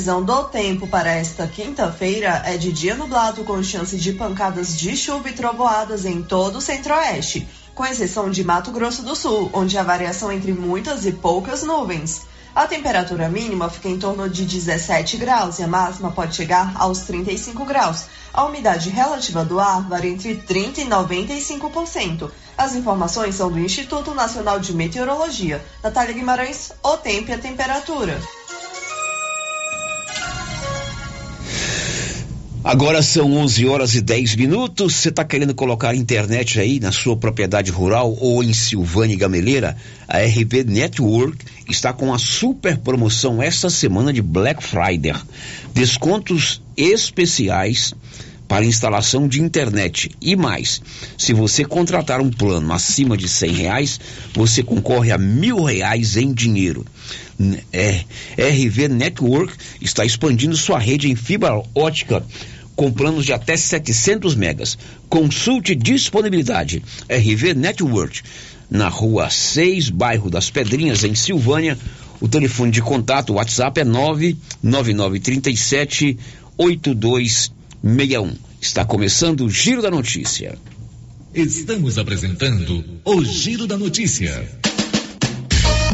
previsão do tempo para esta quinta-feira é de dia nublado com chance de pancadas de chuva e trovoadas em todo o centro-oeste, com exceção de Mato Grosso do Sul, onde a variação entre muitas e poucas nuvens. A temperatura mínima fica em torno de 17 graus e a máxima pode chegar aos 35 graus. A umidade relativa do ar varia entre 30% e 95%. As informações são do Instituto Nacional de Meteorologia. Natália Guimarães, o tempo e a temperatura. Agora são 11 horas e 10 minutos. Você está querendo colocar internet aí na sua propriedade rural ou em Silvânia e Gameleira? A RV Network está com a super promoção esta semana de Black Friday. Descontos especiais para instalação de internet. E mais, se você contratar um plano acima de cem reais, você concorre a mil reais em dinheiro. É, RV Network está expandindo sua rede em fibra ótica com planos de até 700 megas. Consulte disponibilidade. RV Network, na rua 6, bairro das Pedrinhas, em Silvânia. O telefone de contato, o WhatsApp é 99937 8261. Está começando o Giro da Notícia. Estamos apresentando o Giro da Notícia.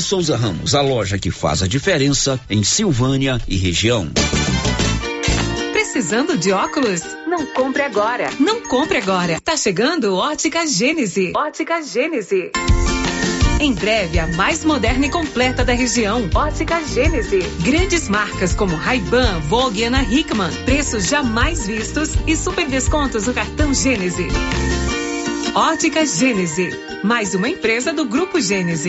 Souza Ramos, a loja que faz a diferença em Silvânia e região. Precisando de óculos? Não compre agora. Não compre agora. Tá chegando Ótica Gênese. Ótica Gênese. Em breve, a mais moderna e completa da região. Ótica Gênese. Grandes marcas como Ray-Ban, Vogue e Ana Hickman. Preços jamais vistos e super descontos no cartão Gênese. Ótica Gênese. Mais uma empresa do Grupo Gênese.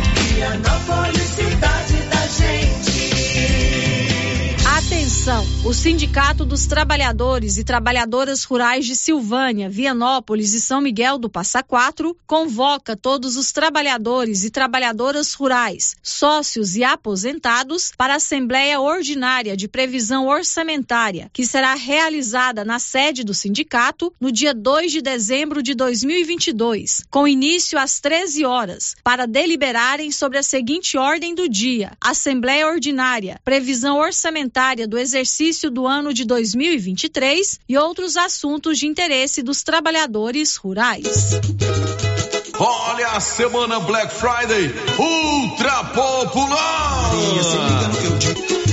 Vianópolis, cidade da gente. O Sindicato dos Trabalhadores e Trabalhadoras Rurais de Silvânia, Vianópolis e São Miguel do Passa Quatro convoca todos os trabalhadores e trabalhadoras rurais, sócios e aposentados para a Assembleia Ordinária de Previsão Orçamentária, que será realizada na sede do sindicato no dia 2 de dezembro de 2022, com início às 13 horas, para deliberarem sobre a seguinte ordem do dia: Assembleia Ordinária, Previsão Orçamentária do exercício do ano de 2023 e outros assuntos de interesse dos trabalhadores rurais. Olha a semana Black Friday ultra popular.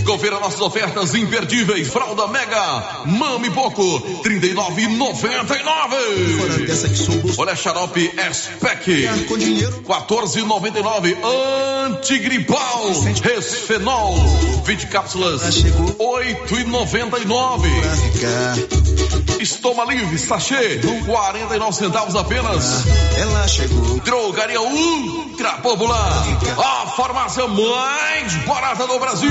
Confira nossas ofertas imperdíveis. Fralda Mega, Mami Poco, 39,99. Olha xarope S-Pack, 14,99. Antigripal, Resfenol, 20 cápsulas, 8,99. Estoma Livre, sachê, 49 centavos apenas. Ela chegou. Drogaria Ultra Popular, a farmácia mais barata do Brasil.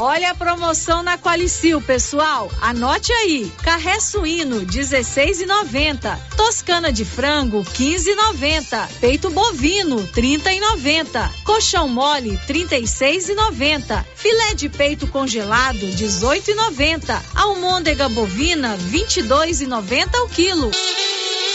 Olha a promoção na Qualicil, pessoal. Anote aí. Carré suíno 16,90. Toscana de frango 15,90. Peito bovino 30,90. Colchão mole 36,90. Filé de peito congelado 18,90. Almôndega bovina 22,90 o quilo.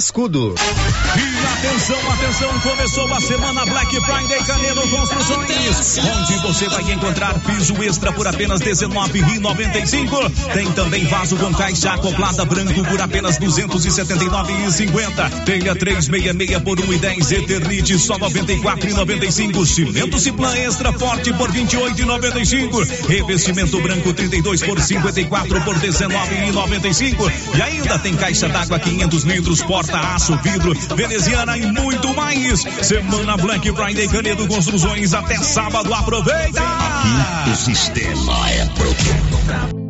Cascudo. E atenção, atenção, começou a semana Black Friday Canedo Construções, onde você vai encontrar piso extra por apenas R$19,95. Tem também vaso com caixa acoplada branco por apenas R$279,50. Telha 366 por 1,10 Eternite só R$94,95. Cimento Ciplan extra forte por R$28,95. Revestimento branco 32 por 54 por R$19,95. E ainda tem caixa d'água 500 litros porta porta, aço, vidro, veneziana e muito mais. Semana Black Friday Canedo Construções até sábado. Aproveita! Aqui o sistema é pronto.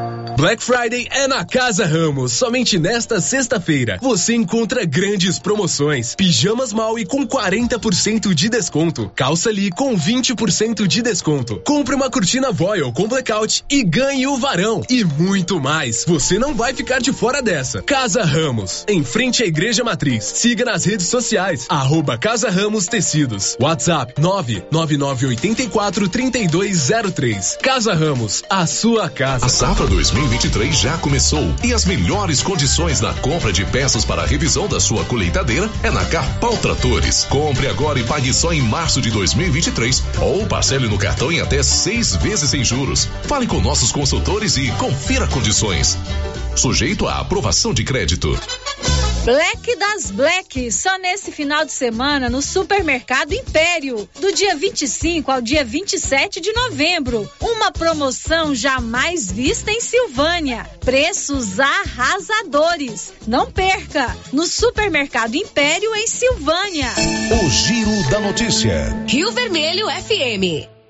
Black Friday é na Casa Ramos. Somente nesta sexta-feira você encontra grandes promoções. Pijamas Maui com 40% de desconto. Calça Lee com 20% de desconto. Compre uma cortina Voil com blackout e ganhe o varão. E muito mais. Você não vai ficar de fora dessa. Casa Ramos, em frente à Igreja Matriz. Siga nas redes sociais. Arroba Casa Ramos Tecidos. WhatsApp 99984 3203. Casa Ramos, a sua casa. A safra 2023 já começou e as melhores condições na compra de peças para a revisão da sua colheitadeira é na Carpal Tratores. Compre agora e pague só em março de 2023 ou parcele no cartão em até seis vezes sem juros. Fale com nossos consultores e confira condições. Sujeito à aprovação de crédito. Black das Black, só nesse final de semana no Supermercado Império, do dia 25 ao dia 27 de novembro. Uma promoção jamais vista em Silvânia. Preços arrasadores. Não perca! No Supermercado Império em Silvânia. O Giro da Notícia. Rio Vermelho FM.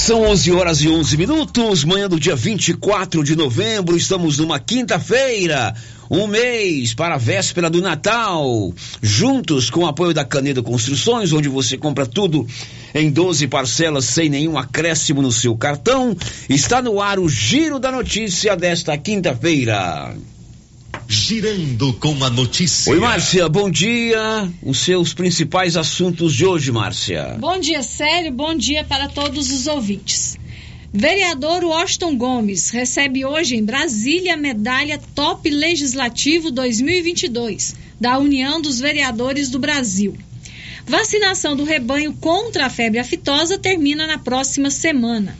São 11 horas e 11 minutos, manhã do dia 24 de novembro, estamos numa quinta-feira, um mês para a véspera do Natal, juntos com o apoio da Canedo Construções, onde você compra tudo em 12 parcelas sem nenhum acréscimo no seu cartão. Está no ar o Giro da Notícia desta quinta-feira. Girando com a notícia. Oi, Márcia, bom dia. Os seus principais assuntos de hoje, Márcia. Bom dia, Sério. Bom dia para todos os ouvintes. Vereador Washington Gomes recebe hoje em Brasília a medalha Top Legislativo 2022 da União dos Vereadores do Brasil. Vacinação do rebanho contra a febre aftosa termina na próxima semana.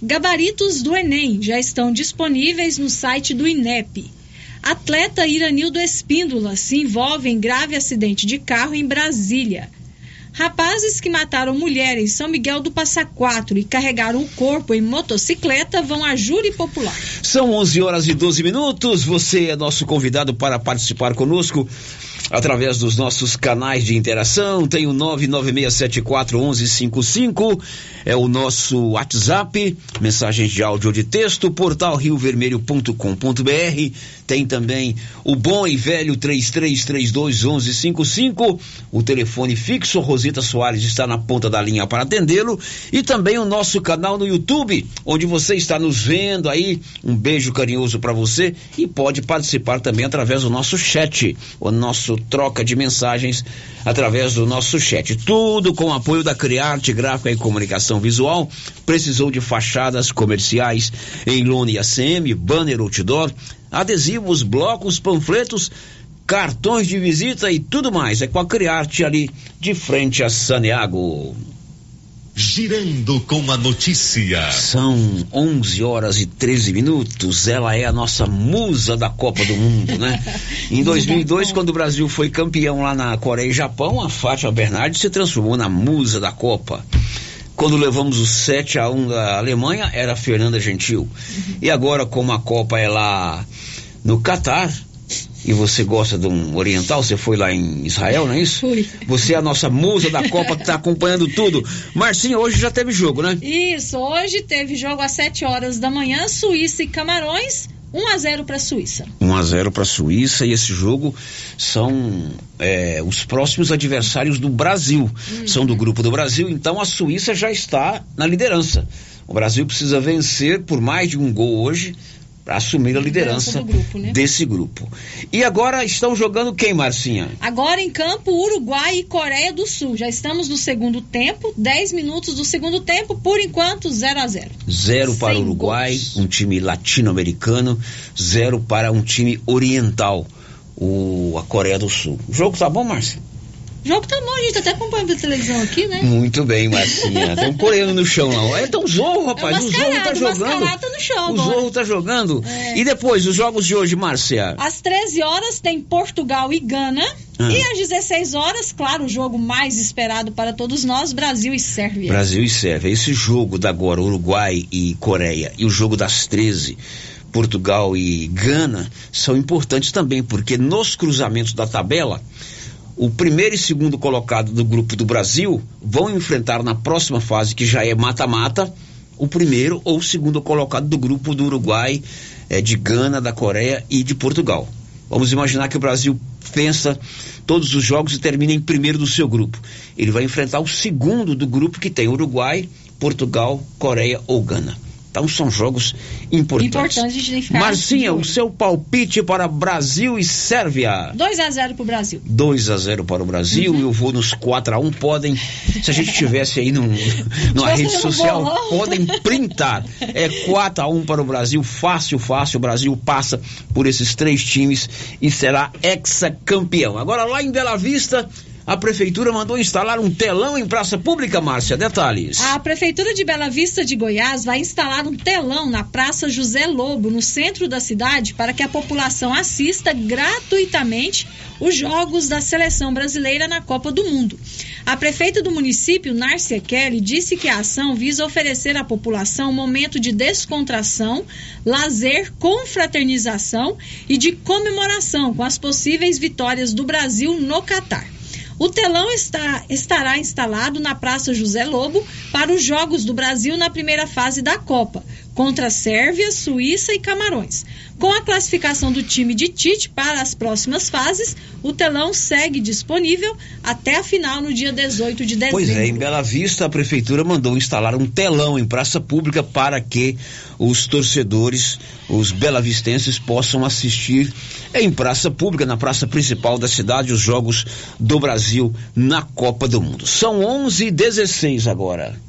Gabaritos do Enem já estão disponíveis no site do INEP. Atleta Iranildo Espíndola se envolve em grave acidente de carro em Brasília. Rapazes que mataram mulher em São Miguel do Passa Quatro e carregaram o corpo em motocicleta vão a júri popular. São 11 horas e 12 minutos. Você é nosso convidado para participar conosco através dos nossos canais de interação. Tem o 996741155, é o nosso WhatsApp, mensagens de áudio de texto, portal riovermelho.com.br. Tem também o bom e velho 33321155, o telefone fixo. Rosita Soares está na ponta da linha para atendê-lo. E também o nosso canal no YouTube, onde você está nos vendo aí. Um beijo carinhoso para você e pode participar também através do nosso chat, o nosso troca de mensagens através do nosso chat. Tudo com apoio da Criarte Gráfica e Comunicação Visual. Precisou de fachadas comerciais em lona e ACM, banner outdoor, adesivos, blocos, panfletos, cartões de visita e tudo mais. É com a Criarte ali de frente a Saneago. Girando com a notícia. São 11 horas e 13 minutos. Ela é a nossa musa da Copa do Mundo, né? Em 2002, quando o Brasil foi campeão lá na Coreia e Japão, a Fátima Bernardes se transformou na musa da Copa. Quando levamos o 7 a 1 da Alemanha, era a Fernanda Gentil. E agora, como a Copa é lá no Catar, e você gosta de um oriental, você foi lá em Israel, não é isso? Fui. Você é a nossa musa da Copa que está acompanhando tudo. Marcinha, hoje já teve jogo, né? Isso, hoje teve jogo às 7 horas da manhã, Suíça e Camarões, 1 a 0 para a Suíça. 1 a 0 para a Suíça e esse jogo são é, os próximos adversários do Brasil. São do grupo do Brasil, então a Suíça já está na liderança. O Brasil precisa vencer por mais de um gol hoje assumir a liderança, grupo, né? desse grupo. E agora estão jogando quem, Marcinha? Agora em campo, Uruguai e Coreia do Sul. Já estamos no segundo tempo, 10 minutos do segundo tempo, por enquanto 0 a 0 Zero para o Uruguai, gols. um time latino-americano, zero para um time oriental, o, a Coreia do Sul. O jogo tá bom, Márcia? O jogo tá bom, a gente até acompanha pela televisão aqui, né? Muito bem, Marcinha. Tem um coreano no chão, não. É tão Zorro, rapaz. o Zorro tá jogando. tá no chão O agora. Zorro tá jogando. É. E depois, os jogos de hoje, Márcia? Às 13 horas tem Portugal e Gana. Ah. E às 16 horas, claro, o jogo mais esperado para todos nós, Brasil e Sérvia. Brasil e Sérvia. Esse jogo da agora, Uruguai e Coreia, e o jogo das 13, Portugal e Gana, são importantes também, porque nos cruzamentos da tabela, o primeiro e segundo colocado do grupo do Brasil vão enfrentar na próxima fase, que já é mata-mata, o primeiro ou o segundo colocado do grupo do Uruguai é, de Gana, da Coreia e de Portugal. Vamos imaginar que o Brasil vença todos os jogos e termina em primeiro do seu grupo. Ele vai enfrentar o segundo do grupo que tem Uruguai, Portugal, Coreia ou Gana. Então são jogos importantes. Importante a gente tem que ficar Marcinha, o seu palpite para Brasil e Sérvia. 2 a 0 pro Brasil. 2 a 0 para o Brasil, Uhum. eu vou nos 4 a 1 podem, se a gente tivesse aí num, numa rede social, bolão. podem printar. É 4 a 1 para o Brasil, fácil, fácil, o Brasil passa por esses três times e será ex-campeão. Agora lá em Bela Vista, a prefeitura mandou instalar um telão em praça pública, Márcia, detalhes. A Prefeitura de Bela Vista de Goiás vai instalar um telão na Praça José Lobo, no centro da cidade, para que a população assista gratuitamente os jogos da seleção brasileira na Copa do Mundo. A prefeita do município, Nárcia Kelly, disse que a ação visa oferecer à população um momento de descontração, lazer, confraternização e de comemoração com as possíveis vitórias do Brasil no Catar. O telão está, estará instalado na Praça José Lobo para os Jogos do Brasil na primeira fase da Copa, contra Sérvia, Suíça e Camarões. Com a classificação do time de Tite para as próximas fases, o telão segue disponível até a final no dia 18 de dezembro. Pois é, em Bela Vista a prefeitura mandou instalar um telão em praça pública para que os torcedores, os belavistenses, possam assistir em praça pública, na praça principal da cidade, os jogos do Brasil na Copa do Mundo. São 11 e 16 agora.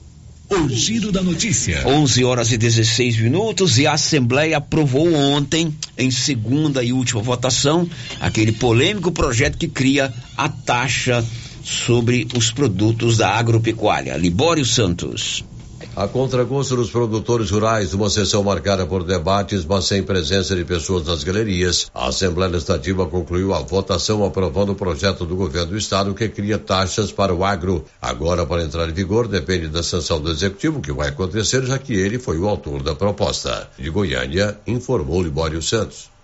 O giro da notícia. 11 horas e 16 minutos e a Assembleia aprovou ontem, em segunda e última votação, aquele polêmico projeto que cria a taxa sobre os produtos da agropecuária. Libório Santos. A contragosto dos produtores rurais, uma sessão marcada por debates, mas sem presença de pessoas nas galerias, a Assembleia Legislativa concluiu a votação aprovando o projeto do governo do estado que cria taxas para o agro. Agora, para entrar em vigor, depende da sanção do executivo, que vai acontecer, já que ele foi o autor da proposta. De Goiânia, informou Libório Santos.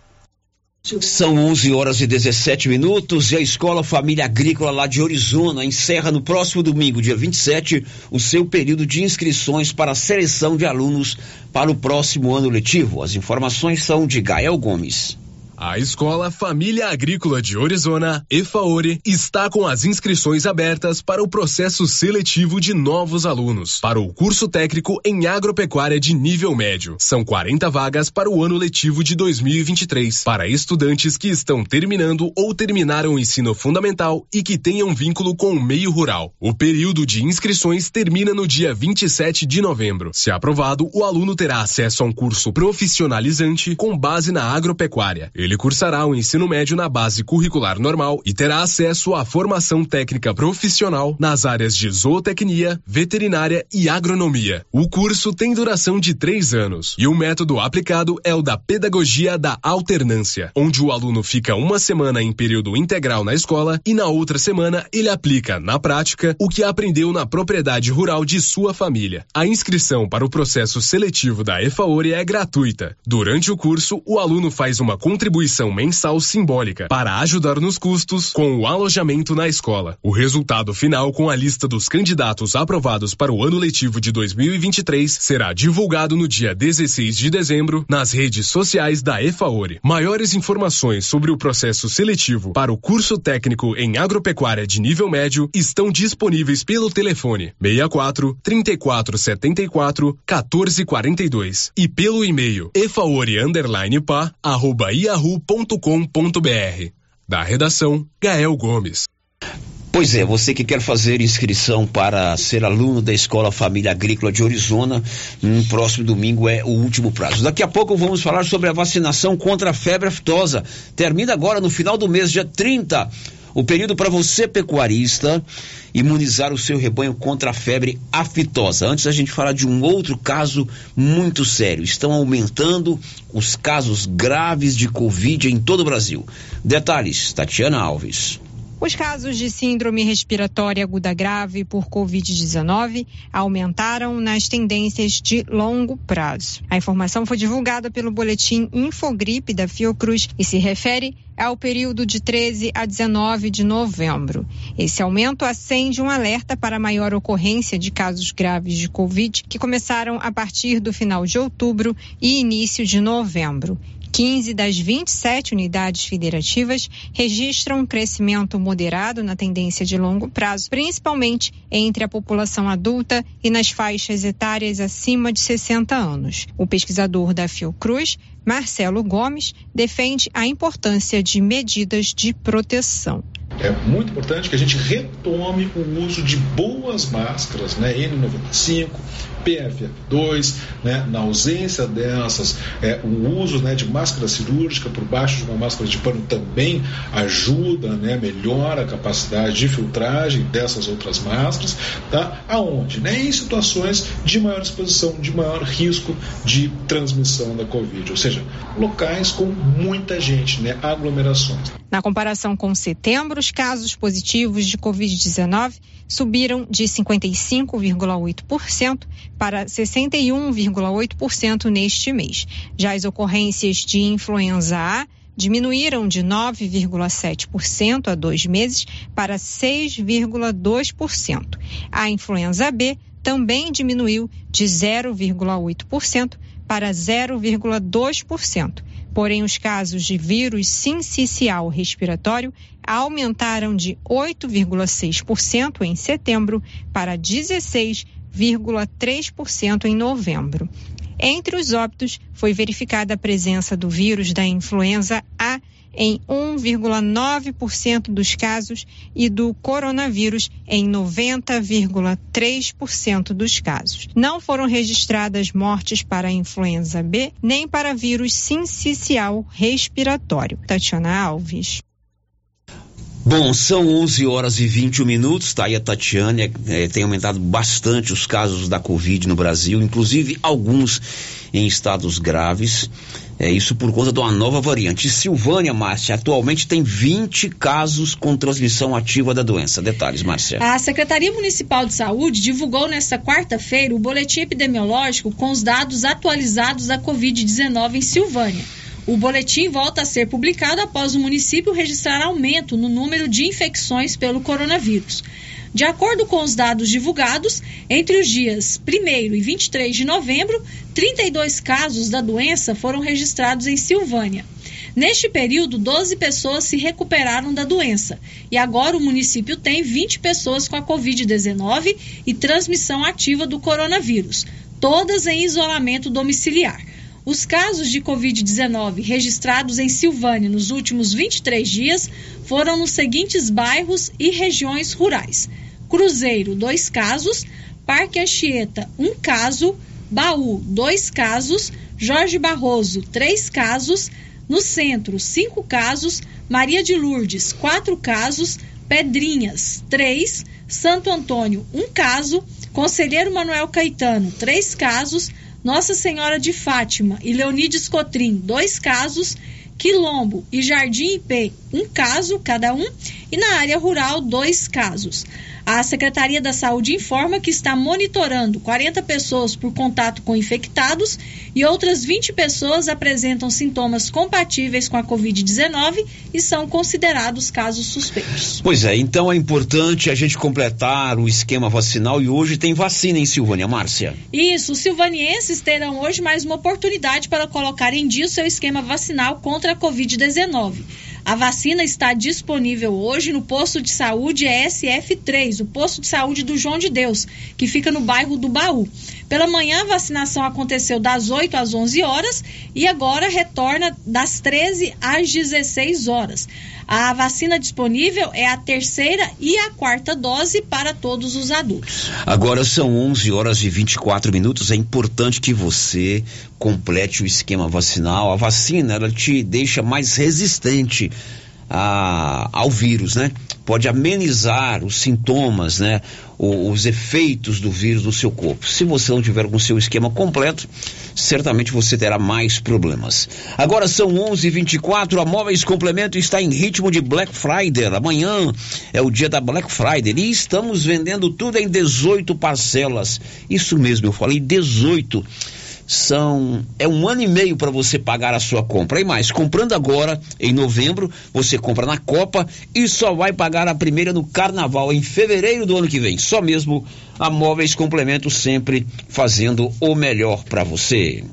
São 11 horas e 17 minutos e a Escola Família Agrícola lá de Orizona encerra no próximo domingo, dia 27, o seu período de inscrições para a seleção de alunos para o próximo ano letivo. As informações são de Gael Gomes. A Escola Família Agrícola de Orizona, EFAORE, está com as inscrições abertas para o processo seletivo de novos alunos para o curso técnico em agropecuária de nível médio. São 40 vagas para o ano letivo de 2023 para estudantes que estão terminando ou terminaram o ensino fundamental e que tenham vínculo com o meio rural. O período de inscrições termina no dia 27 de novembro. Se aprovado, o aluno terá acesso a um curso profissionalizante com base na agropecuária. Ele cursará o ensino médio na base curricular normal e terá acesso à formação técnica profissional nas áreas de zootecnia, veterinária e agronomia. O curso tem duração de três anos e o método aplicado é o da pedagogia da alternância, onde o aluno fica uma semana em período integral na escola e na outra semana ele aplica, na prática, o que aprendeu na propriedade rural de sua família. A inscrição para o processo seletivo da EFAORE é gratuita. Durante o curso, o aluno faz uma contribuição mensal simbólica para ajudar nos custos com o alojamento na escola. O resultado final com a lista dos candidatos aprovados para o ano letivo de 2023 será divulgado no dia 16 de dezembro nas redes sociais da EFAORE. Maiores informações sobre o processo seletivo para o curso técnico em agropecuária de nível médio estão disponíveis pelo telefone 64 34 74 14 42 e pelo e-mail efaore underline pa arroba yahoo.com.br. Da redação, Gael Gomes. Pois é, você que quer fazer inscrição para ser aluno da Escola Família Agrícola de Orizona, no próximo domingo é o último prazo. Daqui a pouco vamos falar sobre a vacinação contra a febre aftosa. Termina agora no final do mês, dia 30. O período para você, pecuarista, imunizar o seu rebanho contra a febre aftosa. Antes a gente falar de um outro caso muito sério. Estão aumentando os casos graves de Covid em todo o Brasil. Detalhes, Tatiana Alves. Os casos de síndrome respiratória aguda grave por Covid-19 aumentaram nas tendências de longo prazo. A informação foi divulgada pelo boletim Infogripe da Fiocruz e se refere ao período de 13 a 19 de novembro. Esse aumento acende um alerta para maior ocorrência de casos graves de Covid que começaram a partir do final de outubro e início de novembro. 15 das 27 unidades federativas registram um crescimento moderado na tendência de longo prazo, principalmente entre a população adulta e nas faixas etárias acima de 60 anos. O pesquisador da Fiocruz, Marcelo Gomes, defende a importância de medidas de proteção. É muito importante que a gente retome o uso de boas máscaras, né? N95, PFF2, né? na ausência dessas, é, o uso né, de máscara cirúrgica por baixo de uma máscara de pano também ajuda, né, melhora a capacidade de filtragem dessas outras máscaras, tá? Aonde? Né? Em situações de maior exposição, de maior risco de transmissão da Covid, ou seja, locais com muita gente, né, aglomerações. Na comparação com setembro, os casos positivos de Covid-19 subiram de 55,8% para 61,8% neste mês. Já as ocorrências de influenza A diminuíram de 9,7% há dois meses para 6,2%. A influenza B também diminuiu de 0,8% para 0,2%. Porém, os casos de vírus sincicial respiratório aumentaram de 8,6% em setembro para 16,3% em novembro. Entre os óbitos, foi verificada a presença do vírus da influenza A em 1,9% dos casos e do coronavírus em 90,3% dos casos. Não foram registradas mortes para influenza B nem para vírus sincicial respiratório. Tatiana Alves. Bom, são 11 horas e 21 minutos, tá aí a Tatiana, é, tem aumentado bastante os casos da Covid no Brasil, inclusive alguns em estados graves. É isso por conta de uma nova variante. Silvânia, Márcia, atualmente tem 20 casos com transmissão ativa da doença. Detalhes, Márcia. A Secretaria Municipal de Saúde divulgou nesta quarta-feira o boletim epidemiológico com os dados atualizados da Covid-19 em Silvânia. O boletim volta a ser publicado após o município registrar aumento no número de infecções pelo coronavírus. De acordo com os dados divulgados, entre os dias 1 e 23 de novembro, 32 casos da doença foram registrados em Silvânia. Neste período, 12 pessoas se recuperaram da doença e agora o município tem 20 pessoas com a Covid-19 e transmissão ativa do coronavírus, todas em isolamento domiciliar. Os casos de Covid-19 registrados em Silvânia nos últimos 23 dias foram nos seguintes bairros e regiões rurais: Cruzeiro, dois casos, Parque Anchieta, um caso, Baú, dois casos, Jorge Barroso, três casos, no centro, cinco casos, Maria de Lourdes, quatro casos, Pedrinhas, três, Santo Antônio, um caso, Conselheiro Manuel Caetano, três casos, nossa Senhora de Fátima e Leonides Cotrim, dois casos, Quilombo e Jardim IP, um caso cada um, e na área rural, dois casos. A Secretaria da Saúde informa que está monitorando 40 pessoas por contato com infectados e outras 20 pessoas apresentam sintomas compatíveis com a Covid-19 e são considerados casos suspeitos. Pois é, então é importante a gente completar o esquema vacinal e hoje tem vacina em Silvânia, Márcia. Isso, os silvanienses terão hoje mais uma oportunidade para colocar em dia o seu esquema vacinal contra a Covid-19. A vacina está disponível hoje no posto de saúde SF3, o posto de saúde do João de Deus, que fica no bairro do Baú. Pela manhã, a vacinação aconteceu das 8 às 11 horas e agora retorna das 13 às 16 horas. A vacina disponível é a terceira e a quarta dose para todos os adultos. Agora são 11 horas e 24 minutos. É importante que você complete o esquema vacinal. A vacina ela te deixa mais resistente a, ao vírus, né? Pode amenizar os sintomas, né? O, os efeitos do vírus no seu corpo. Se você não tiver com o seu esquema completo, certamente você terá mais problemas. Agora são 11:24. A Móveis Complemento está em ritmo de Black Friday. Amanhã é o dia da Black Friday e estamos vendendo tudo em 18 parcelas. Isso mesmo, eu falei 18 são é um ano e meio para você pagar a sua compra. E mais, comprando agora em novembro, você compra na Copa e só vai pagar a primeira no Carnaval em fevereiro do ano que vem. Só mesmo a Móveis Complemento sempre fazendo o melhor para você.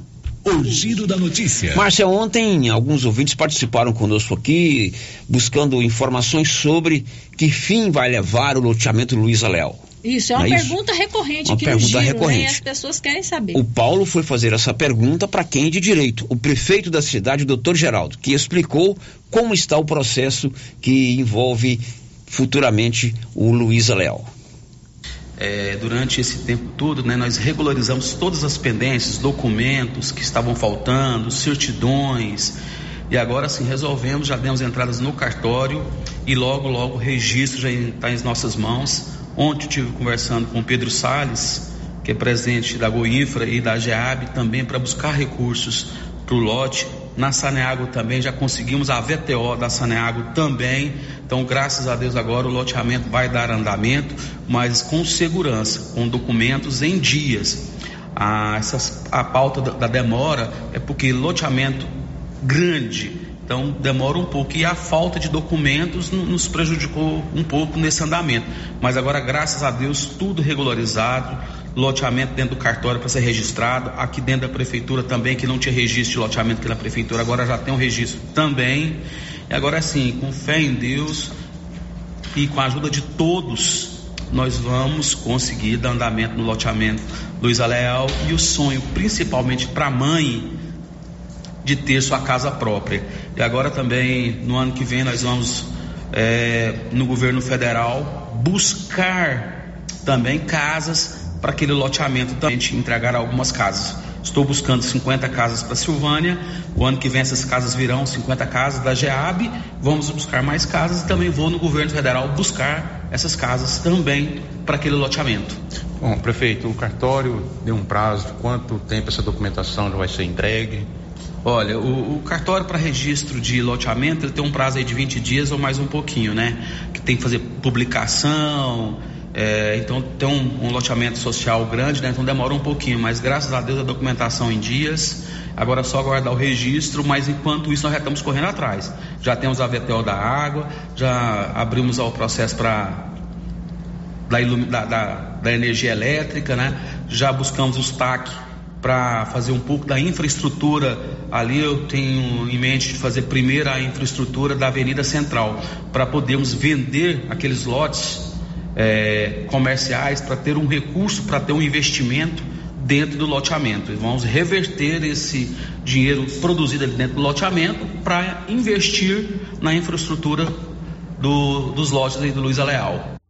O giro da notícia. Márcia, ontem alguns ouvintes participaram conosco aqui, buscando informações sobre que fim vai levar o loteamento Luiz Leal. Isso, é uma é pergunta isso? recorrente Uma aqui pergunta no giro, né? recorrente. E as pessoas querem saber. O Paulo foi fazer essa pergunta para quem de direito? O prefeito da cidade, o doutor Geraldo, que explicou como está o processo que envolve futuramente o Luiz Leal. É, durante esse tempo todo, né, nós regularizamos todas as pendências, documentos que estavam faltando, certidões, e agora sim resolvemos, já demos entradas no cartório e logo, logo o registro já está em nossas mãos. Ontem eu estive conversando com o Pedro Salles, que é presidente da Goinfra e da GEAB, também para buscar recursos para o lote. Na Saneago também já conseguimos a VTO da Saneago também. Então, graças a Deus, agora o loteamento vai dar andamento, mas com segurança, com documentos em dias. A, essas, a pauta da, da demora é porque loteamento grande, então demora um pouco. E a falta de documentos no- nos prejudicou um pouco nesse andamento. Mas agora, graças a Deus, tudo regularizado, loteamento dentro do cartório para ser registrado, aqui dentro da prefeitura também, que não tinha registro de loteamento aqui na prefeitura, agora já tem um registro também. E agora sim, com fé em Deus e com a ajuda de todos, nós vamos conseguir dar andamento no loteamento Luiza Leal e o sonho, principalmente para a mãe, de ter sua casa própria. E agora também, no ano que vem, nós vamos, é, no governo federal, buscar também casas para aquele loteamento também, entregar algumas casas. Estou buscando 50 casas para Silvânia. O ano que vem essas casas virão 50 casas da GEAB. Vamos buscar mais casas e também vou no governo federal buscar essas casas também para aquele loteamento. Bom, prefeito, o cartório deu um prazo de quanto tempo essa documentação já vai ser entregue? Olha, o, o cartório para registro de loteamento ele tem um prazo aí de 20 dias ou mais um pouquinho, né? Que tem que fazer publicação, é, então tem um, um loteamento social grande, né? Então demora um pouquinho, mas graças a Deus a documentação em dias. Agora é só aguardar o registro, mas enquanto isso nós já estamos correndo atrás. Já temos a VTO da água, já abrimos o processo para da, da, da, da energia elétrica, né? Já buscamos os TAC para fazer um pouco da infraestrutura. Ali eu tenho em mente de fazer primeiro a infraestrutura da Avenida Central, para podermos vender aqueles lotes eh, comerciais, para ter um recurso, para ter um investimento dentro do loteamento. E vamos reverter esse dinheiro produzido ali dentro do loteamento para investir na infraestrutura do- dos lotes aí do Luiza Leal.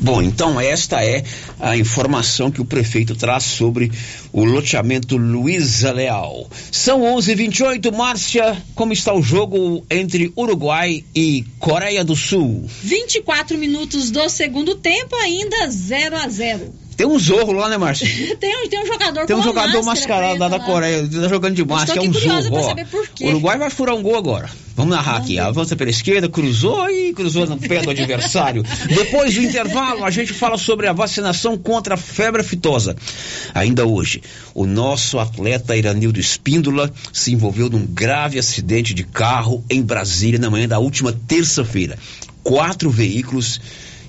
Bom, então esta é a informação que o prefeito traz sobre o loteamento Luiza Leal. São 11:28, Márcia, como está o jogo entre Uruguai e Coreia do Sul? 24 minutos do segundo tempo, ainda 0 a 0 Tem um zorro lá, né, Márcia? tem, um- tem um jogador Tem um jogador mascarado lá da. Coreia, tá jogando de máscara, é um zorro. O Uruguai vai furar um gol agora. Vamos narrar aqui. Avança pela esquerda, cruzou e cruzou no pé do adversário. Depois do intervalo, a gente fala sobre a vacinação contra a febre aftosa. Ainda hoje, o nosso atleta Iranildo Espíndola se envolveu num grave acidente de carro em Brasília na manhã da última terça-feira. Quatro veículos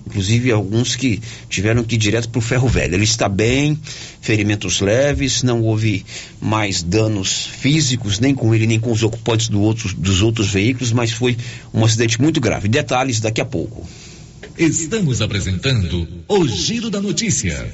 inclusive alguns que tiveram que ir direto para o ferro velho. Ele está bem, ferimentos leves, não houve mais danos físicos, nem com ele, nem com os ocupantes do outros, dos outros veículos, mas foi um acidente muito grave. Detalhes daqui a pouco. Estamos apresentando o Giro da Notícia.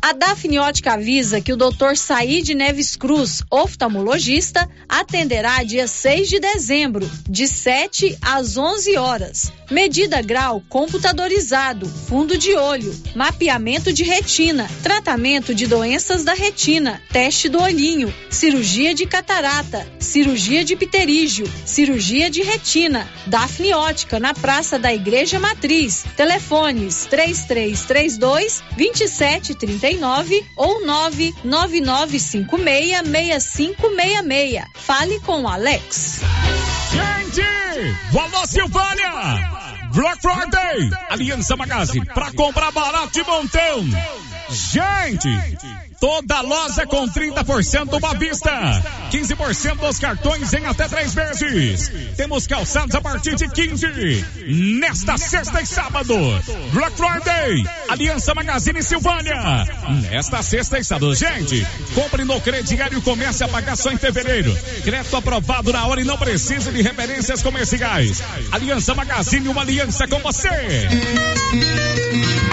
A Dafniótica avisa que o Dr. Said Neves Cruz, oftalmologista, atenderá dia 6 de dezembro, de 7 às 11 horas. Medida grau computadorizado, fundo de olho, mapeamento de retina, tratamento de doenças da retina, teste do olhinho, cirurgia de catarata, cirurgia de pterígio, cirurgia de retina. Dafniótica na Praça da Igreja Matriz. Telefones 3332 2739 ou 999566566. Fale com o Alex. Gente, Valor Silvânia! Black Friday, Aliança Magazine, pra comprar barato de montão. Gente, toda loja com 30% à vista, 15% dos cartões em até três vezes. Temos calçados a partir de 15. Nesta sexta e sábado, Black Friday, Aliança Magazine Silvânia. Nesta sexta e sábado, gente, compre no crediário e comece a pagar só em fevereiro. Crédito aprovado na hora e não precisa de referências comerciais. Aliança Magazine, uma aliança com você.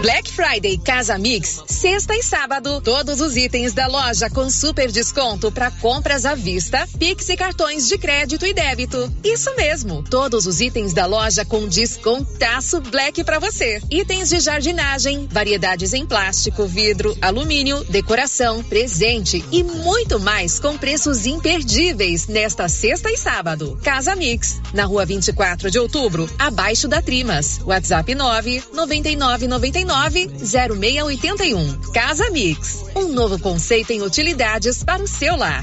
Black Friday Casa Mix, sexta e sábado, todos os itens da loja com super desconto para compras à vista, Pix e cartões de crédito e débito. Isso mesmo, todos os itens da loja com descontaço Black para você. Itens de jardinagem, variedades em plástico, vidro, alumínio, decoração, presente e muito mais com preços imperdíveis nesta sexta e sábado. Casa Mix, na rua 24 de outubro, abaixo da Trimas. WhatsApp 9 99 99 0681. Casa Mix, um novo conceito em utilidades para o seu lar.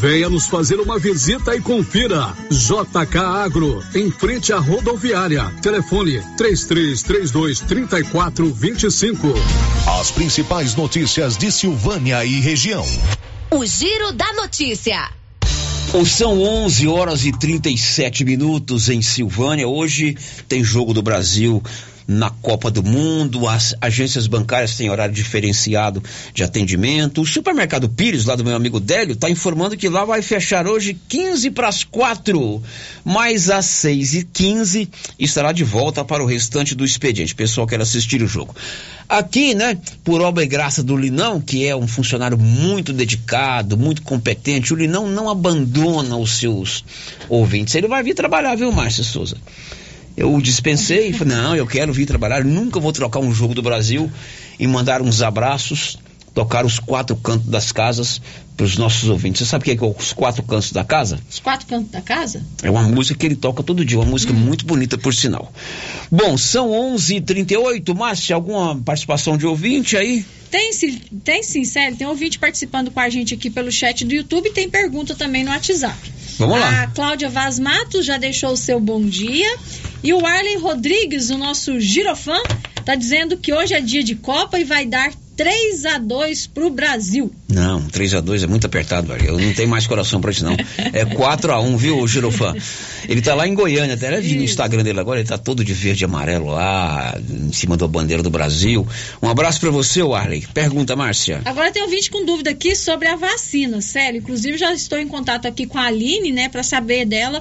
Venha nos fazer uma visita e confira. JK Agro, em frente à rodoviária. Telefone 3332 3425. As principais notícias de Silvânia e região. O Giro da Notícia. São 11 horas e 37 minutos em Silvânia. Hoje tem jogo do Brasil na Copa do Mundo, as agências bancárias têm horário diferenciado de atendimento. O supermercado Pires, lá do meu amigo Délio, está informando que lá vai fechar hoje 15 para as 4, mas às 6 e 15 estará de volta para o restante do expediente. Pessoal quer assistir o jogo. Aqui, né, por obra e graça do Linão, que é um funcionário muito dedicado, muito competente, o Linão não abandona os seus ouvintes. Ele vai vir trabalhar, viu, Márcia Souza? Eu dispensei, falei, não, eu quero vir trabalhar, nunca vou trocar um jogo do Brasil e mandar uns abraços, tocar os quatro cantos das casas para os nossos ouvintes. Você sabe o que é, os quatro cantos da casa? Os quatro cantos da casa? É uma música que ele toca todo dia, uma música hum. muito bonita, por sinal. Bom, são 11 h 38 Márcia, alguma participação de ouvinte aí? Tem, tem sim, sério. Tem ouvinte participando com a gente aqui pelo chat do YouTube e tem pergunta também no WhatsApp. Vamos lá. A Cláudia Vaz Matos já deixou o seu bom dia. E o Arlen Rodrigues, o nosso girofã, tá dizendo que hoje é dia de Copa e vai dar 3 a 2 pro Brasil. Não, 3 a 2 é muito apertado, velho. Eu não tenho mais coração pra isso, não. É 4 a 1 viu, Girofã? Ele tá lá em Goiânia, até vi no Instagram dele agora, ele tá todo de verde e amarelo lá, em cima da bandeira do Brasil. Um abraço pra você, Arley. Pergunta, Márcia. Agora tem um vídeo com dúvida aqui sobre a vacina, sério. Inclusive já estou em contato aqui com a Aline, né, para saber dela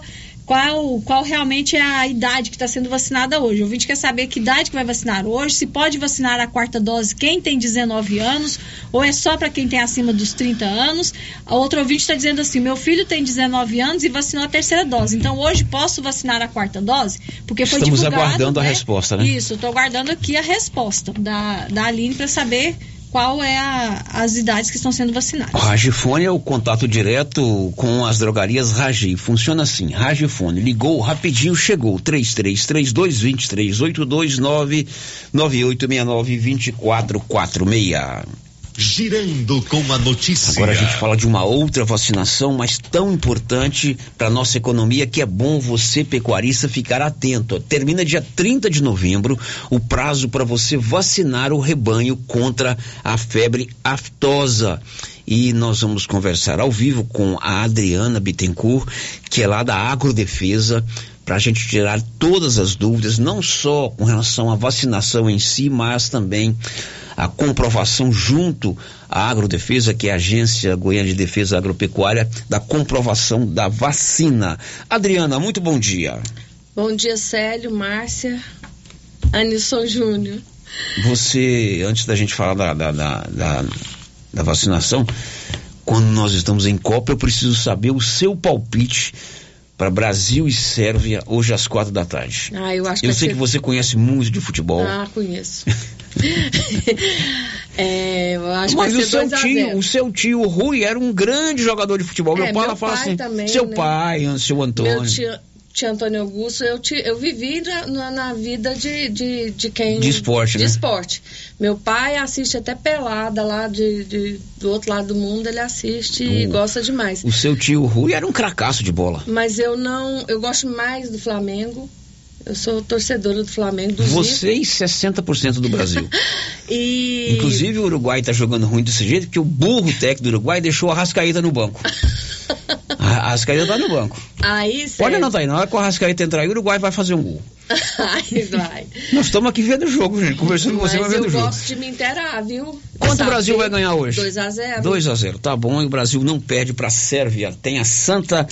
qual, qual realmente é a idade que está sendo vacinada hoje. O ouvinte quer saber que idade que vai vacinar hoje, se pode vacinar a quarta dose quem tem 19 anos, ou é só para quem tem acima dos 30 anos. A outra ouvinte está dizendo assim: meu filho tem 19 anos e vacinou a terceira dose. Então hoje posso vacinar a quarta dose? Porque foi Estamos aguardando né? a resposta, né? Isso, estou aguardando aqui a resposta da, da Aline para saber qual é a, as idades que estão sendo vacinadas. O Ragifone é o contato direto com as drogarias Ragi. Funciona assim, Ragifone. Ligou, rapidinho chegou. 33322382 998692446. Girando com a notícia. Agora a gente fala de uma outra vacinação, mas tão importante para nossa economia que é bom você, pecuarista, ficar atento. Termina dia 30 de novembro o prazo para você vacinar o rebanho contra a febre aftosa. E nós vamos conversar ao vivo com a Adriana Bittencourt, que é lá da Agrodefesa, para a gente tirar todas as dúvidas, não só com relação à vacinação em si, mas também a comprovação junto à Agrodefesa, que é a Agência Goiana de Defesa Agropecuária, da comprovação da vacina. Adriana, muito bom dia. Bom dia, Célio, Márcia, Anisson Júnior. Você, antes da gente falar da, da, da, da, da vacinação, quando nós estamos em Copa, eu preciso saber o seu palpite para Brasil e Sérvia hoje às quatro da tarde. Ah, eu acho que eu sei ser- que você conhece muito de futebol. Ah, conheço. é, eu acho Mas que o seu 2 a tio, 0. o seu tio Rui era um grande jogador de futebol. É, meu pai meu ela fala pai assim, também, seu né? pai, seu Antônio. Meu tio, tio Antônio Augusto, eu, ti- eu vivi na, na- na vida de, de, de quem... De esporte, de né? esporte. Meu pai assiste até pelada lá de, de- do outro lado do mundo, ele assiste e gosta demais. O seu tio Rui era um cracaço de bola. Mas eu não... Eu gosto mais do Flamengo. Eu sou torcedora do Flamengo, do Zico. Você e 60% do Brasil. E... Inclusive o Uruguai tá jogando ruim desse jeito porque o burro técnico do Uruguai deixou a Rascaíta no banco. A a Rascaíta tá no banco. Aí, Pode anotar aí, na hora que o Rascaíta entrar aí, o Uruguai vai fazer um gol. Aí vai. Nós estamos aqui vendo o jogo, gente. Conversando com você, Mas vai vendo eu o jogo. gosto de me inteirar, viu? Quanto o. Brasil vai ganhar hoje? 2 a 0 2 a 0 tá bom, e o Brasil não perde para a Sérvia. Tenha santa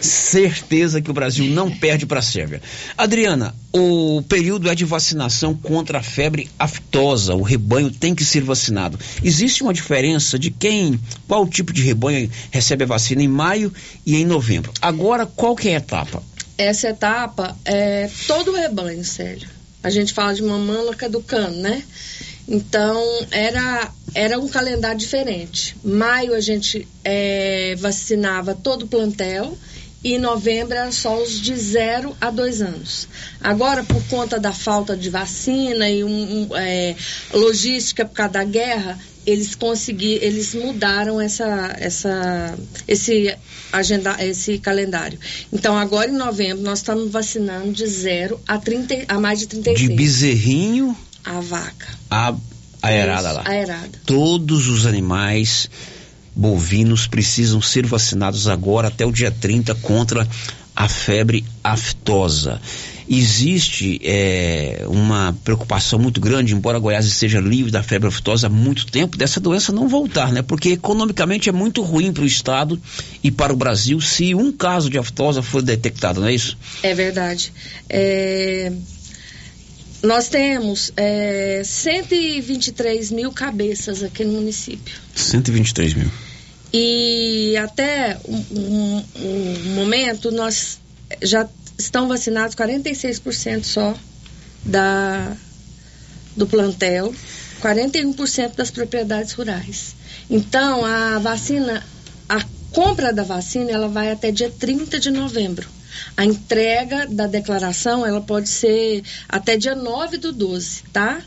certeza que o Brasil não perde para a Sérvia. Adriana, o período é de vacinação contra a febre aftosa. O rebanho tem que ser vacinado. Existe uma diferença de quem, qual tipo de rebanho recebe a vacina em maio e em novembro. Agora, qual que é a etapa? Essa etapa é todo o rebanho, Sérgio. A gente fala de mamãe caducando, né? Então, era, era um calendário diferente. Maio a gente é, vacinava todo o plantel e em novembro era só os de 0 a 2 anos. Agora, por conta da falta de vacina e um, um, é, logística por causa da guerra, eles conseguiram, eles mudaram essa, essa, esse, agenda, esse calendário. Então, agora em novembro, nós estamos vacinando de 0 a, 30, a mais de 36. De bezerrinho A vaca. a aerada Isso, lá. Aerada. Todos os animais bovinos precisam ser vacinados agora até o dia 30 contra a febre aftosa. Existe é, uma preocupação muito grande, embora Goiás esteja livre da febre aftosa há muito tempo, dessa doença não voltar, né? Porque economicamente é muito ruim para o Estado e para o Brasil se um caso de aftosa for detectado, não é isso? É verdade. É, nós temos é, 123 mil cabeças aqui no município. 123 mil. E até o um, um, um momento, nós já estão vacinados 46% só da, do plantel, 41% das propriedades rurais. Então, a vacina, a compra da vacina, ela vai até dia 30 de novembro. A entrega da declaração, ela pode ser até dia 9 do 12, tá?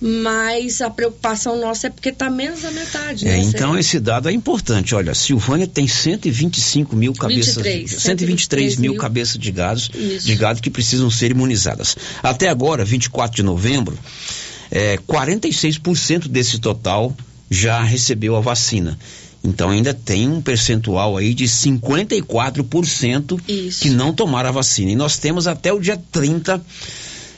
Mas a preocupação nossa é porque está menos da metade, É, né? então Sérgio? esse dado é importante. Olha, Silvânia tem 125 mil cabeças, 23, 123 mil mil. cabeças de gado, Isso. de gado que precisam ser imunizadas. Até agora, 24 de novembro, é, 46% desse total já recebeu a vacina. Então ainda tem um percentual aí de 54% Isso. que não tomaram a vacina. E nós temos até o dia 30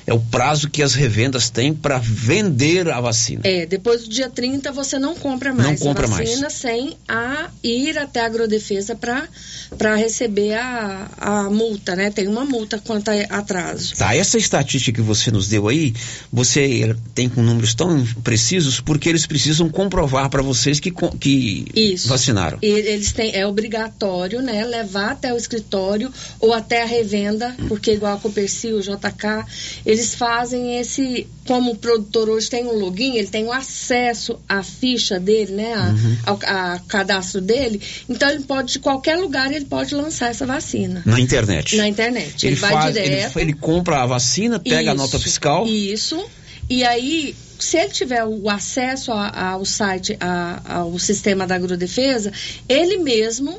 é o prazo que as revendas têm para vender a vacina. É, depois do dia 30 você não compra mais Não compra a mais. vacina sem a ir até a agrodefesa para receber a, a multa, né? Tem uma multa quanto a atraso. Tá, essa estatística que você nos deu aí, você tem com números tão precisos porque eles precisam comprovar para vocês que, que Isso. vacinaram. E eles têm, é obrigatório, né, levar até o escritório ou até a revenda, porque igual a Copercil, o JK, eles fazem esse, como o produtor hoje tem um login, ele tem o acesso à ficha dele, né, a- Uhum. ao a cadastro dele, então ele pode, de qualquer lugar, ele pode lançar essa vacina. Na internet. Na internet. Ele, vai faz- ele- direto. ele compra a vacina, pega a Isso, nota fiscal. Isso. E aí, se ele tiver o acesso a- ao site, a- ao sistema da agrodefesa, ele mesmo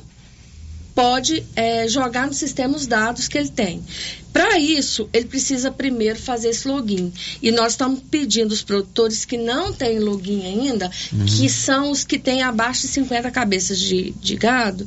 pode eh, jogar no sistema os dados que ele tem. Para isso, ele precisa primeiro fazer esse login. E nós estamos pedindo os produtores que não têm login ainda, Uhum. que são os que têm abaixo de 50 cabeças de, de gado,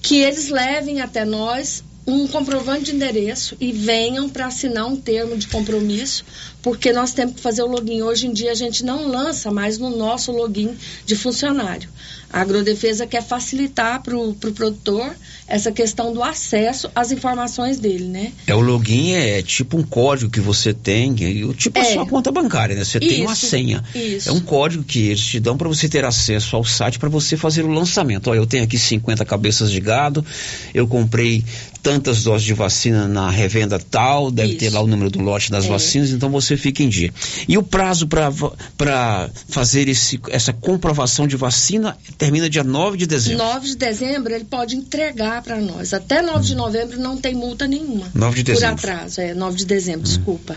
que eles levem até nós um comprovante de endereço e venham para assinar um termo de compromisso, porque nós temos que fazer o login. Hoje em dia a gente não lança mais no nosso login de funcionário. A agrodefesa quer facilitar para o pro produtor essa questão do acesso às informações dele, né? É o login é tipo um código que você tem, e- tipo a É. sua conta bancária, né? Você tem uma Isso, senha. isso. É um código que eles te dão para você ter acesso ao site para você fazer o lançamento. Olha, eu tenho aqui 50 cabeças de gado, eu comprei tantas doses de vacina na revenda tal, deve ter Isso. lá o número do lote das É. vacinas, então você fica em dia. E o prazo para fazer esse, essa comprovação de vacina termina dia 9 de dezembro. 9 de dezembro ele pode entregar para nós. Até 9 de novembro não tem multa nenhuma. 9 de Por dezembro. atraso, é 9 de dezembro, desculpa.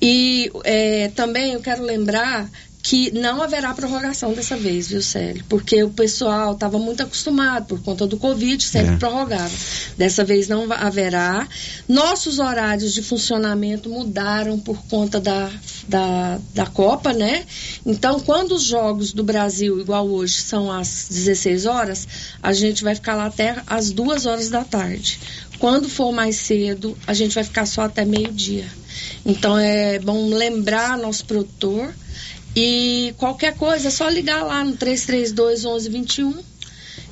E é, também eu quero lembrar que não haverá prorrogação dessa vez, viu, Célio? Porque o pessoal estava muito acostumado por conta do Covid, sempre É. prorrogava. Dessa vez não haverá. Nossos horários de funcionamento mudaram por conta da, da, da Copa, né? Então, quando os jogos do Brasil, igual hoje, são às 16 horas, a gente vai ficar lá até às 2 horas da tarde. Quando for mais cedo, a gente vai ficar só até meio-dia. Então, é bom lembrar nosso produtor. E qualquer coisa, é só ligar lá no 332 1121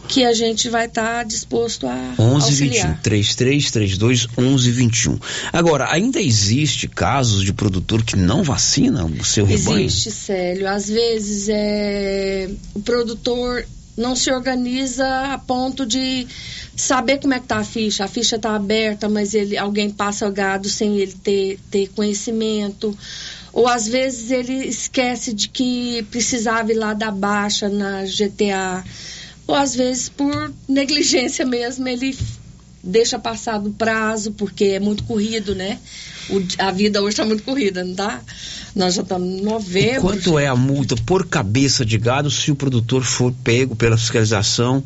que a gente vai estar disposto a 11 auxiliar. 21 3332 1121. Agora, ainda existe casos de produtor que não vacina o seu rebanho? Existe, Célio. Às vezes é, o produtor não se organiza a ponto de saber como é que tá a ficha. A ficha está aberta, mas ele, alguém passa o gado sem ele ter, ter conhecimento. Ou às vezes ele esquece de que precisava ir lá dar baixa na GTA. Ou às vezes por negligência mesmo ele deixa passar do prazo, porque é muito corrido, né? O- a vida hoje está muito corrida, não tá? Nós já estamos em novembro. Quanto é a multa por cabeça de gado se o produtor for pego pela fiscalização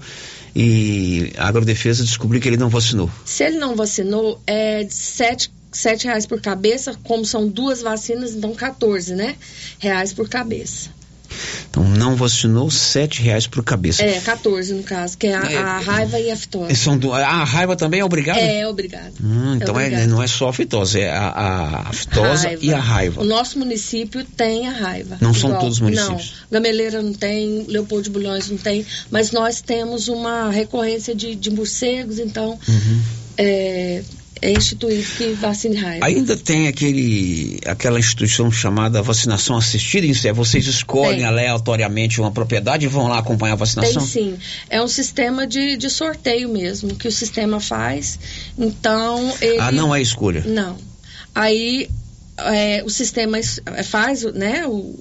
e a agrodefesa descobrir que ele não vacinou? Se ele não vacinou, é de sete, sete reais por cabeça, como são duas vacinas, então 14, né? Reais por cabeça. Então não vacinou, sete reais por cabeça. É, 14 no caso, que é a, É. a raiva e a fitose. São du- a raiva também é obrigada? É, obrigado. Hum, então é- obrigada. não é só a fitose, é a, a, a fitose e a raiva. O nosso município tem a raiva. Não são todos os municípios. Não, Gameleira não tem, Leopoldo de Bulhões não tem, mas nós temos uma recorrência de, de morcegos, então Uhum. é, é instituído que vacine raiva. Ainda tem aquele, aquela instituição chamada vacinação assistida, isso é, vocês escolhem Tem. aleatoriamente uma propriedade e vão lá acompanhar a vacinação? Tem sim. É um sistema de, de sorteio mesmo, que o sistema faz. Então, ele. Ah, não é escolha. Não. Aí é, o sistema es- faz né, o,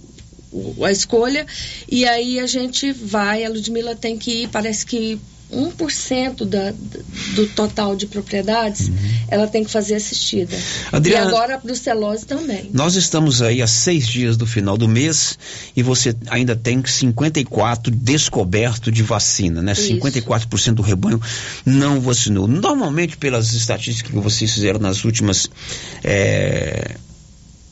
o- a escolha e aí a gente vai, a Ludmilla tem que ir, parece que 1% da, do total de propriedades ela tem que fazer assistida. Uhum. Adriana- e agora a brucelose também. Nós estamos aí a seis dias do final do mês e você ainda tem 54 descoberto de vacina, né? Isso. 54% do rebanho não vacinou. Normalmente, pelas estatísticas que vocês fizeram nas últimas. eh,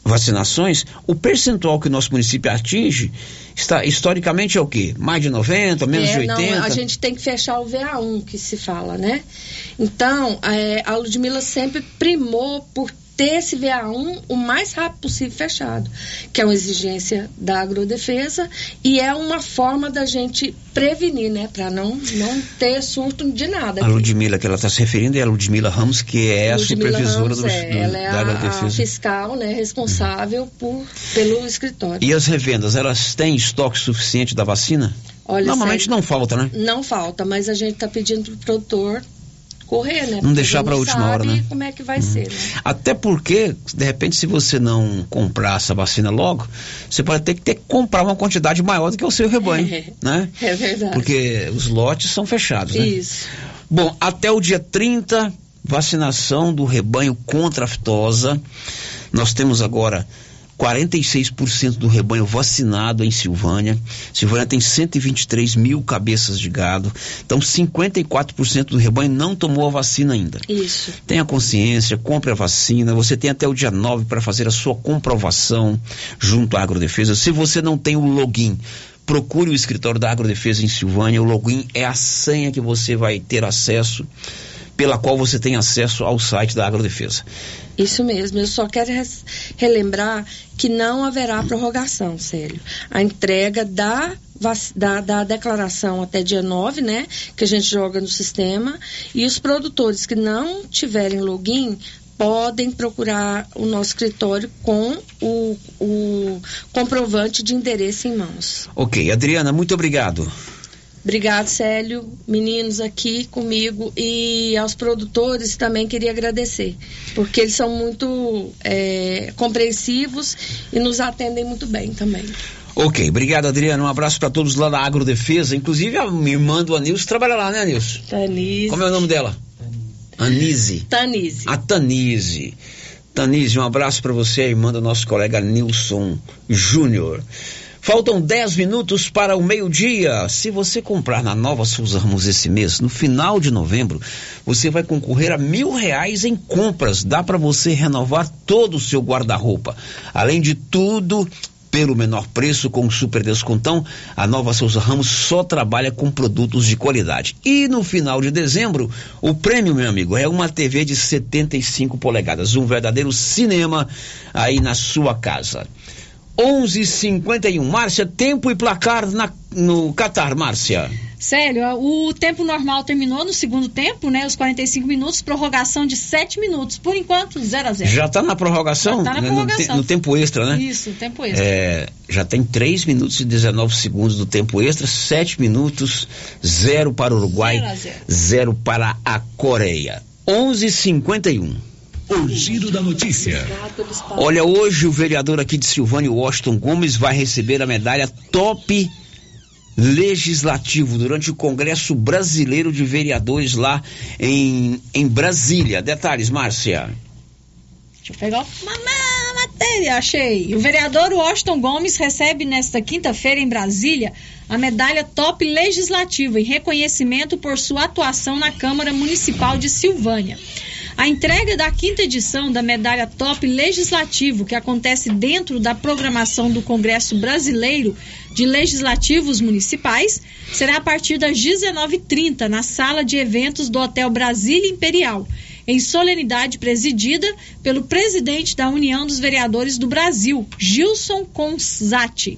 vacinações, o percentual que o nosso município atinge está historicamente é o quê? Mais de 90, menos É, de 80? Não, a gente tem que fechar o VA1 que se fala, né? Então, é, a Ludmilla sempre primou por ter esse VA1 o mais rápido possível fechado, que é uma exigência da agrodefesa e é uma forma da gente prevenir, né? Para não, não ter surto de nada. A aqui. Ludmilla que ela está se referindo é a Ludmilla Ramos, que é a Ludmilla supervisora Ramos, do, é, do- ela é da a, a agrodefesa. fiscal, né? Responsável por, pelo escritório. E as revendas, elas têm estoque suficiente da vacina? Olha, Normalmente não falta, né? Não falta, mas a gente está pedindo pro produtor correr, né? Não Porque deixar a gente pra última hora, né? como é que vai ser, né? Até porque, de repente, se você não comprar essa vacina logo, você pode ter que ter que comprar uma quantidade maior do que o seu rebanho, É. né? É verdade. Porque os lotes são fechados, né? Isso. Bom, até o dia 30, vacinação do rebanho contra a aftosa. Nós temos agora 46% do rebanho vacinado em Silvânia. Silvânia tem 123 mil cabeças de gado. Então, 54% do rebanho não tomou a vacina ainda. Isso. Tenha consciência, compre a vacina. Você tem até o dia 9 para fazer a sua comprovação junto à Agrodefesa. Se você não tem o login, procure o escritório da Agrodefesa em Silvânia. O login é a senha que você vai ter acesso, pela qual você tem acesso ao site da Agrodefesa. Isso mesmo, eu só quero relembrar que não haverá prorrogação, Célio. A entrega da, da, da declaração até dia 9, né? Que a gente joga no sistema. E os produtores que não tiverem login podem procurar o nosso escritório com o, o comprovante de endereço em mãos. Ok, Adriana, muito obrigado. Obrigado, Célio, meninos aqui comigo e aos produtores também queria agradecer, porque eles são muito é, compreensivos e nos atendem muito bem também. Ok, obrigado, Adriana. Um abraço para todos lá da Agrodefesa. Inclusive, a minha irmã do Anilson trabalha lá, né, Anilson? Tanise. Como é o nome dela? Anise. Tanise. A Tanise. Tanise, um abraço para você, irmã do nosso colega Nilson Júnior. Faltam 10 minutos para o meio-dia. Se você comprar na Nova Souza Ramos esse mês, no final de novembro, você vai concorrer a mil reais em compras. Dá para você renovar todo o seu guarda-roupa. Além de tudo, pelo menor preço, com super descontão, a Nova Souza Ramos só trabalha com produtos de qualidade. E no final de dezembro, o prêmio, meu amigo, é uma TV de 75 polegadas, um verdadeiro cinema aí na sua casa. 11:51 Márcia, tempo e placar na- no Catar, Márcia. Célio, o tempo normal terminou no segundo tempo, né? Os 45 minutos, prorrogação de 7 minutos. Por enquanto, 0 a 0 Já está na prorrogação? Já tá na né? No te- prorrogação. No, tempo extra, né? Isso, tempo extra. É, já tem 3 minutos e 19 segundos do tempo extra, 7 minutos, 0 para o Uruguai, Zero a zero. 0 para a Coreia. 11:51 O giro da notícia. Olha, hoje o vereador aqui de Silvânia, Washington Gomes, vai receber a medalha Top Legislativo durante o Congresso Brasileiro de Vereadores lá em, em Brasília. Detalhes, Márcia. Deixa eu pegar uma ma- matéria, achei. O vereador Washington Gomes recebe nesta quinta-feira em Brasília a medalha Top Legislativo em reconhecimento por sua atuação na Câmara Municipal de Silvânia. A entrega da quinta edição da medalha Top Legislativo, que acontece dentro da programação do Congresso Brasileiro de Legislativos Municipais, será a partir das 19h30 na sala de eventos do Hotel Brasília Imperial, em solenidade presidida pelo presidente da União dos Vereadores do Brasil, Gilson Consati.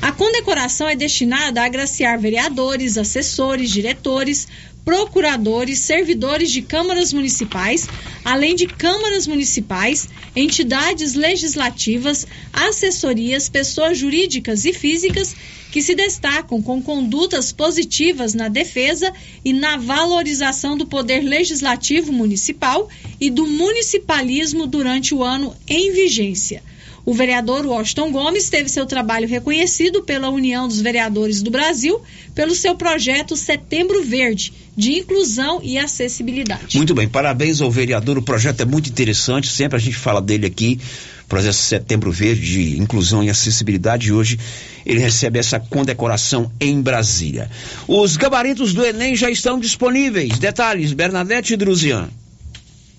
A condecoração é destinada a agraciar vereadores, assessores, diretores, procuradores, servidores de câmaras municipais, além de câmaras municipais, entidades legislativas, assessorias, pessoas jurídicas e físicas que se destacam com condutas positivas na defesa e na valorização do poder legislativo municipal e do municipalismo durante o ano em vigência. O vereador Washington Gomes teve seu trabalho reconhecido pela União dos Vereadores do Brasil pelo seu projeto Setembro Verde, de inclusão e acessibilidade. Muito bem, parabéns ao vereador. O projeto é muito interessante, sempre a gente fala dele aqui. Projeto Setembro Verde, de inclusão e acessibilidade. E hoje ele recebe essa condecoração em Brasília. Os gabaritos do Enem já estão disponíveis. Detalhes, Bernadette Druzian.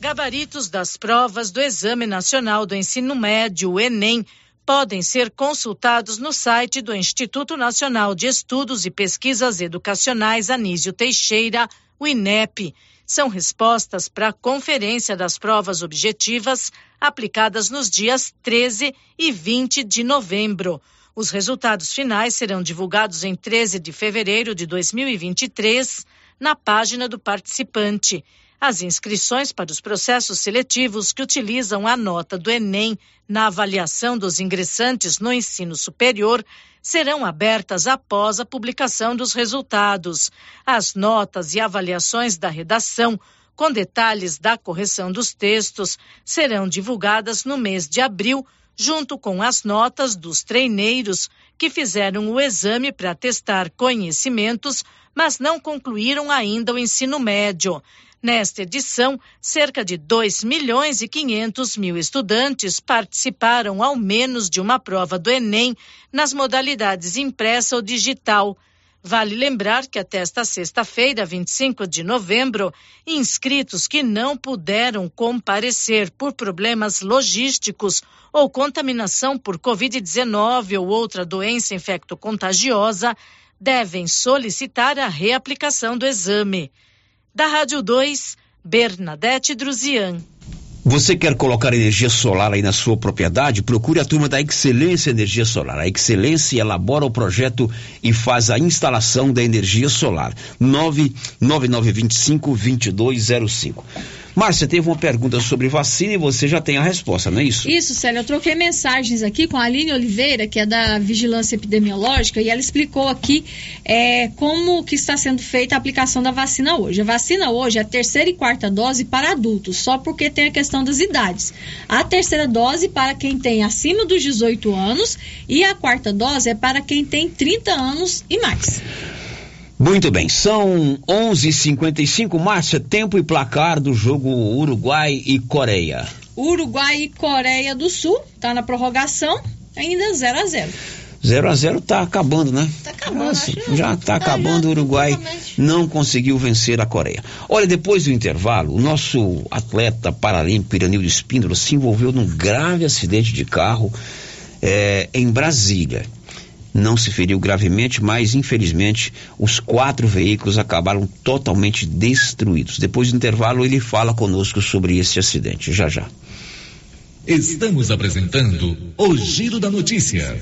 Gabaritos das provas do Exame Nacional do Ensino Médio, Enem, podem ser consultados no site do Instituto Nacional de Estudos e Pesquisas Educacionais Anísio Teixeira, o INEP. São respostas para a Conferência das Provas Objetivas, aplicadas nos dias 13 e 20 de novembro. Os resultados finais serão divulgados em 13 de fevereiro de 2023 na página do participante. As inscrições para os processos seletivos que utilizam a nota do Enem na avaliação dos ingressantes no ensino superior serão abertas após a publicação dos resultados. As notas e avaliações da redação, com detalhes da correção dos textos, serão divulgadas no mês de abril, junto com as notas dos treineiros que fizeram o exame para testar conhecimentos, mas não concluíram ainda o ensino médio. Nesta edição, cerca de 2 milhões e 500 mil estudantes participaram ao menos de uma prova do Enem nas modalidades impressa ou digital. Vale lembrar que até esta sexta-feira, 25 de novembro, inscritos que não puderam comparecer por problemas logísticos ou contaminação por Covid-19 ou outra doença infecto-contagiosa devem solicitar a reaplicação do exame. Da Rádio 2, Bernadette Druzian. Você quer colocar energia solar aí na sua propriedade? Procure a turma da Excelência Energia Solar. A Excelência elabora o projeto e faz a instalação da energia solar. 99925 2205. Márcia, teve uma pergunta sobre vacina e você já tem a resposta, não é isso? Isso, Célia. Eu troquei mensagens aqui com a Aline Oliveira, que é da Vigilância Epidemiológica, e ela explicou aqui é, como que está sendo feita a aplicação da vacina hoje. A vacina hoje é a terceira e quarta dose para adultos, só porque tem a questão das idades. A terceira dose para quem tem acima dos 18 anos e a quarta dose é para quem tem 30 anos e mais. Muito bem, são 11:55, Márcia, tempo e placar do jogo Uruguai e Coreia. Uruguai e Coreia do Sul, tá na prorrogação, ainda 0 a 0. 0 a 0 tá acabando, né? Tá acabando, Nossa, já tá tá, acabando já, o Uruguai não conseguiu vencer a Coreia. Olha, depois do intervalo, o nosso atleta paralímpico Iranildo Espíndola se envolveu num grave acidente de carro eh, em Brasília. Não se feriu gravemente, mas infelizmente os quatro veículos acabaram totalmente destruídos. Depois do intervalo, ele fala conosco sobre esse acidente. Já já. Estamos apresentando o Giro da Notícia.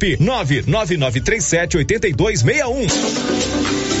99937 8261.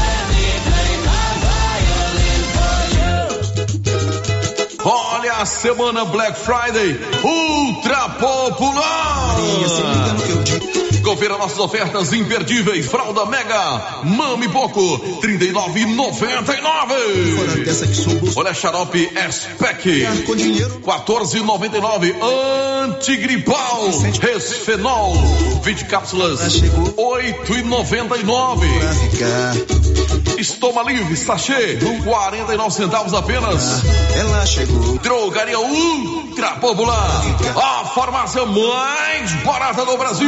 A semana Black Friday Ultra Popular! Confira nossas ofertas imperdíveis. Fralda Mega, Mami Poco, 39,99. Olha xarope Spec, 14,99. Antigripal, Resfenol, 20 cápsulas, 8,99. Estoma livre, sachê, 49 centavos apenas. Ela chegou. Drogaria Ultra Popular, a farmácia mais barata do Brasil.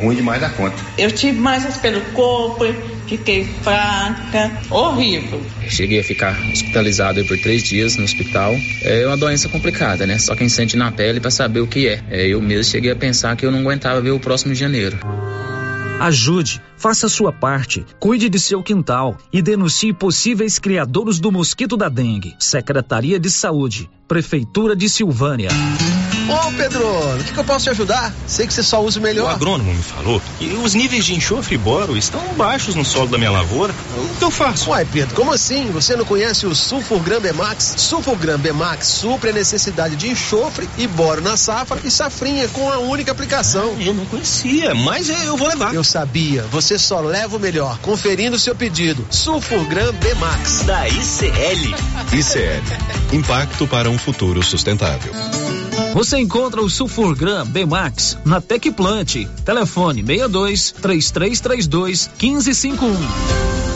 Ruim demais da conta. Eu tive mais pelo corpo, fiquei fraca, horrível. Cheguei a ficar hospitalizado por três dias no hospital. É uma doença complicada, né? Só quem sente na pele para saber o que é. é. Eu mesmo cheguei a pensar que eu não aguentava ver o próximo de janeiro. Ajude, faça a sua parte, cuide de seu quintal e denuncie possíveis criadores do mosquito da dengue. Secretaria de Saúde, Prefeitura de Silvânia. Ô Pedro, o que, que, eu posso te ajudar? Sei que você só usa o melhor. O agrônomo me falou que os níveis de enxofre e boro estão baixos no solo da minha lavoura. O que eu faço? Uai, Pedro, como assim? Você não conhece o Sulfurgram Bemax? Sulfurgram Bemax supre a necessidade de enxofre e boro na safra e safrinha com a única aplicação. Ah, eu não conhecia, mas eu vou levar. Eu sabia, você só leva o melhor, conferindo seu pedido. Sulfurgram Bemax. Da ICL. ICL. Impacto para um futuro sustentável. Você encontra o Sulfurgram B-Max na Tecplant. Telefone 62 3332 1551.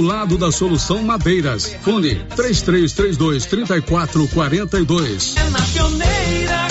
lado da Solução Madeiras. Fone 3332 3442. É na pioneira.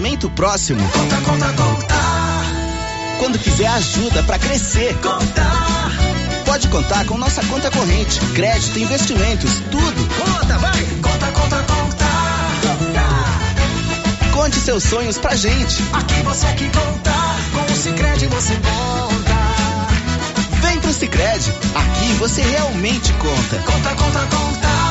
próximo, Conta, conta, conta. quando quiser ajuda para crescer, Conta. pode contar com nossa conta corrente, crédito, investimentos, tudo. Conta, vai. Conta, conta, conta. Conte seus sonhos pra gente. Aqui você é que conta. Com o Cicred você conta. Vem pro Sicredi, aqui você realmente conta. Conta, conta, conta.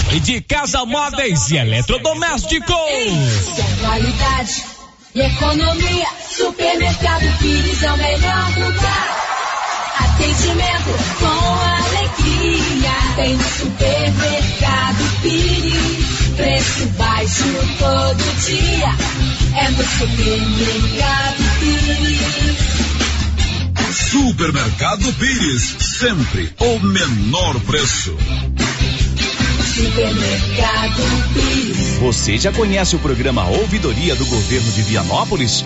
E de Casa Móveis e Eletrodomésticos. É qualidade e economia, Supermercado Pires é o melhor lugar. Atendimento com alegria. Tem no Supermercado Pires. Preço baixo todo dia. É no Supermercado Pires. Supermercado Pires, sempre o menor preço. Supermercado Pires. Você já conhece o programa Ouvidoria do Governo de Vianópolis?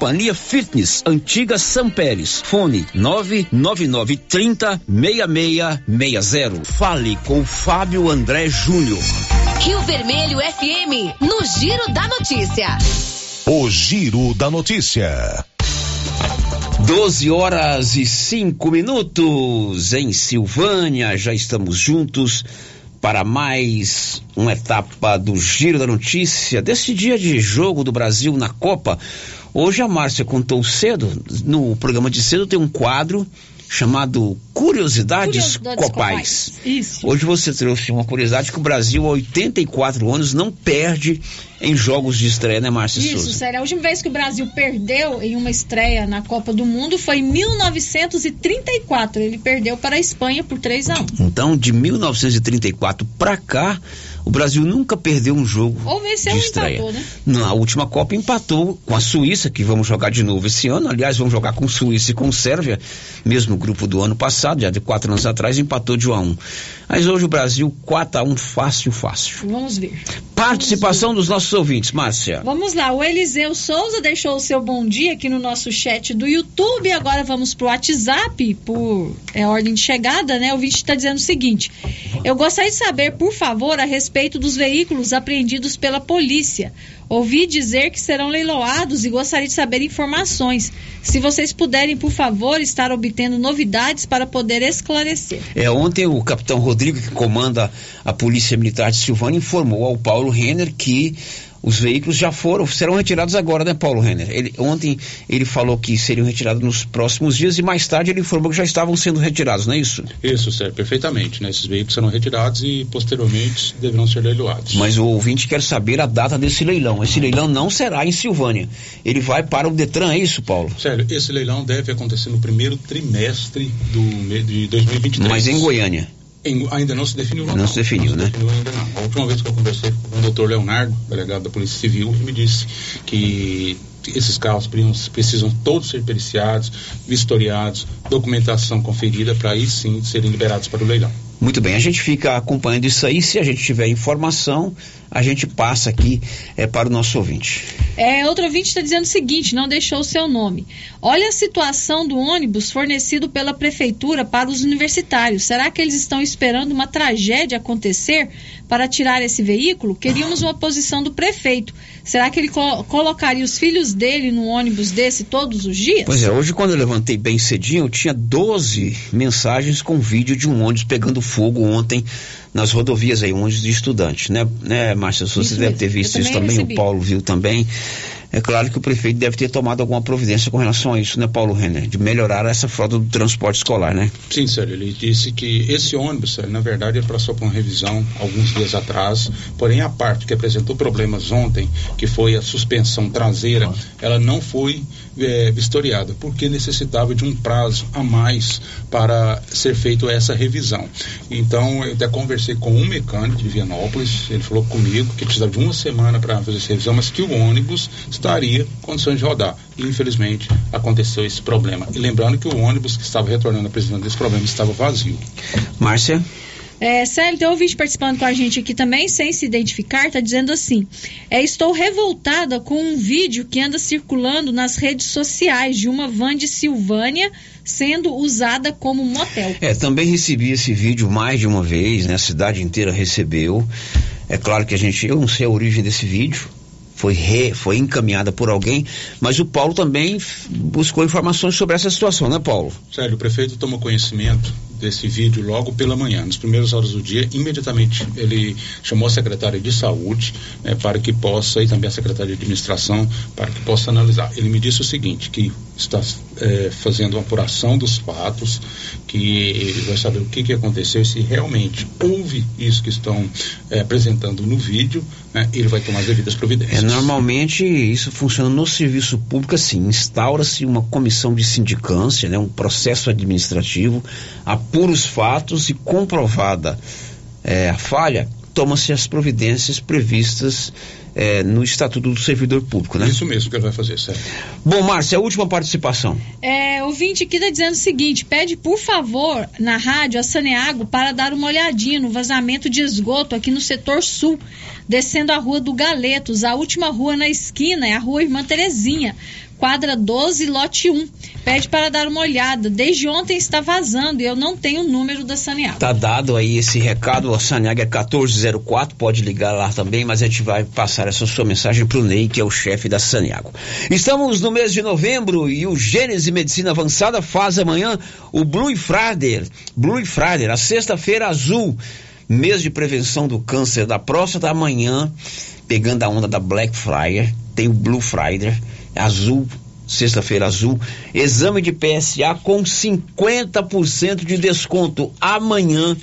Fitness, Antiga São Pérez. Fone 99930 6660. Fale com Fábio André Júnior. Rio Vermelho FM, no Giro da Notícia. O Giro da Notícia. 12 horas e 5 minutos em Silvânia, já estamos juntos para mais uma etapa do Giro da Notícia desse dia de jogo do Brasil na Copa. Hoje a Márcia contou cedo, no programa de cedo tem um quadro chamado Curiosidades, Curiosidades Copais. Copais. Isso. Hoje você trouxe uma curiosidade que o Brasil há 84 anos não perde em jogos de estreia, né, Márcia Isso, Souza? sério. A última vez que o Brasil perdeu em uma estreia na Copa do Mundo foi em 1934. Ele perdeu para a Espanha por 3 a 1 Então, de 1934 para cá, o Brasil nunca perdeu um jogo Ou venceu de ou estreia. empatou, né? Na última Copa empatou com a Suíça, que vamos jogar de novo esse ano. Aliás, vamos jogar com Suíça e com Sérvia, mesmo grupo do ano passado, já de quatro anos atrás, empatou de 1 a 1. Mas hoje o Brasil 4 a 1 fácil, fácil. Vamos ver. Participação dos nossos ouvintes, Márcia. Vamos lá, o Eliseu Souza deixou o seu bom dia aqui no nosso chat do YouTube. Agora vamos pro WhatsApp, por é, ordem de chegada, né? O vídeo está dizendo o seguinte: Eu gostaria de saber, por favor, a respeito dos veículos apreendidos pela polícia. Ouvi dizer que serão leiloados e gostaria de saber informações. Se vocês puderem, por favor, estar obtendo novidades para poder esclarecer. É, ontem o capitão Rodrigo, que comanda a Polícia Militar de Silvânia, informou ao Paulo Renner que os veículos já foram, serão retirados agora, né, Paulo Renner? Ele, ontem ele falou que seriam retirados nos próximos dias e mais tarde ele informou que já estavam sendo retirados, não é isso? Isso, Sérgio, perfeitamente. Né? Esses veículos serão retirados e posteriormente deverão ser leiloados. Mas o ouvinte quer saber a data desse leilão. Esse leilão não será em Silvânia. Ele vai para o Detran, é isso, Paulo? Sério, esse leilão deve acontecer no primeiro trimestre do de 2023. Mas em Goiânia. Em- ainda não se definiu o local. Não se definiu, né? definiu ainda não. A última vez que eu conversei com o doutor Leonardo, delegado da Polícia Civil, ele me disse que esses carros precisam, precisam todos ser periciados, vistoriados, documentação conferida para aí sim serem liberados para o leilão. Muito bem, a gente fica acompanhando isso aí. Se a gente tiver informação, a gente passa aqui é, para o nosso ouvinte. É, outro ouvinte está dizendo o seguinte, não deixou o seu nome. Olha a situação do ônibus fornecido pela prefeitura para os universitários. Será que eles estão esperando uma tragédia acontecer para tirar esse veículo? Queríamos uma posição do prefeito. Será que ele co- colocaria os filhos dele no ônibus desse todos os dias? Pois é, hoje quando eu levantei bem cedinho, eu tinha 12 mensagens com vídeo de um ônibus pegando fogo ontem nas rodovias aí, um ônibus de estudante, né, né Márcia? Você Isso deve mesmo. ter Eu visto isso também recebi. o Paulo viu também. É claro que o prefeito deve ter tomado alguma providência com relação a isso, né, Paulo Renner? De melhorar essa frota do transporte escolar, né? Sim, Sérgio, ele disse que esse ônibus, na verdade, ele passou por uma revisão alguns dias atrás, porém a parte que apresentou problemas ontem, que foi a suspensão traseira, ela não foi é, vistoriada, porque necessitava de um prazo a mais para ser feita essa revisão. Então, eu até conversei com um mecânico de Vianópolis, ele falou comigo que precisava de uma semana para fazer essa revisão, mas que o ônibus estaria em condições de rodar. E, infelizmente, aconteceu esse problema. E lembrando que o ônibus que estava retornando apresentando esse problema estava vazio. Márcia? É, Célio, tem ouvinte participando com a gente aqui também, sem se identificar, está dizendo assim: é, estou revoltada com um vídeo que anda circulando nas redes sociais de uma van de Silvânia sendo usada como motel. É, também recebi esse vídeo mais de uma vez, né? A cidade inteira recebeu. É claro que a gente, eu não sei a origem desse vídeo, foi, re, foi encaminhada por alguém, mas o Paulo também buscou informações sobre essa situação, né, Paulo? Sério, o prefeito tomou conhecimento desse vídeo logo pela manhã, nas primeiras horas do dia, imediatamente ele chamou a secretária de saúde né, para que possa, e também a secretária de administração, para que possa analisar. Ele me disse o seguinte, que está é, fazendo uma apuração dos fatos, que vai saber o que, que aconteceu, se realmente houve isso que estão é, apresentando no vídeo, né, ele vai tomar as devidas providências. É, normalmente isso funciona no serviço público assim, instaura-se uma comissão de sindicância, né, um processo administrativo, apura os fatos e comprovada é, a falha, toma-se as providências previstas é, no Estatuto do Servidor Público, né? Isso mesmo que ele vai fazer, certo. Bom, Márcia, a última participação. É, o vinte aqui está dizendo o seguinte: pede, por favor, na rádio, a Saneago para dar uma olhadinha no vazamento de esgoto aqui no setor sul, descendo a rua do Galetos. A última rua na esquina é a rua Irmã Terezinha quadra 12, lote 1. Pede para dar uma olhada. Desde ontem está vazando e eu não tenho o número da Saneago. Tá dado aí esse recado. A Saneago é 1404, pode ligar lá também, mas a gente vai passar essa sua mensagem para o Ney, que é o chefe da Saneago. Estamos no mês de novembro e o Gênese Medicina Avançada faz amanhã o Blue Friday. Blue Friday, a sexta-feira azul. Mês de prevenção do câncer da próstata. Amanhã, pegando a onda da Black Friday, tem o Blue Friday azul, sexta-feira azul, exame de PSA com 50% de desconto amanhã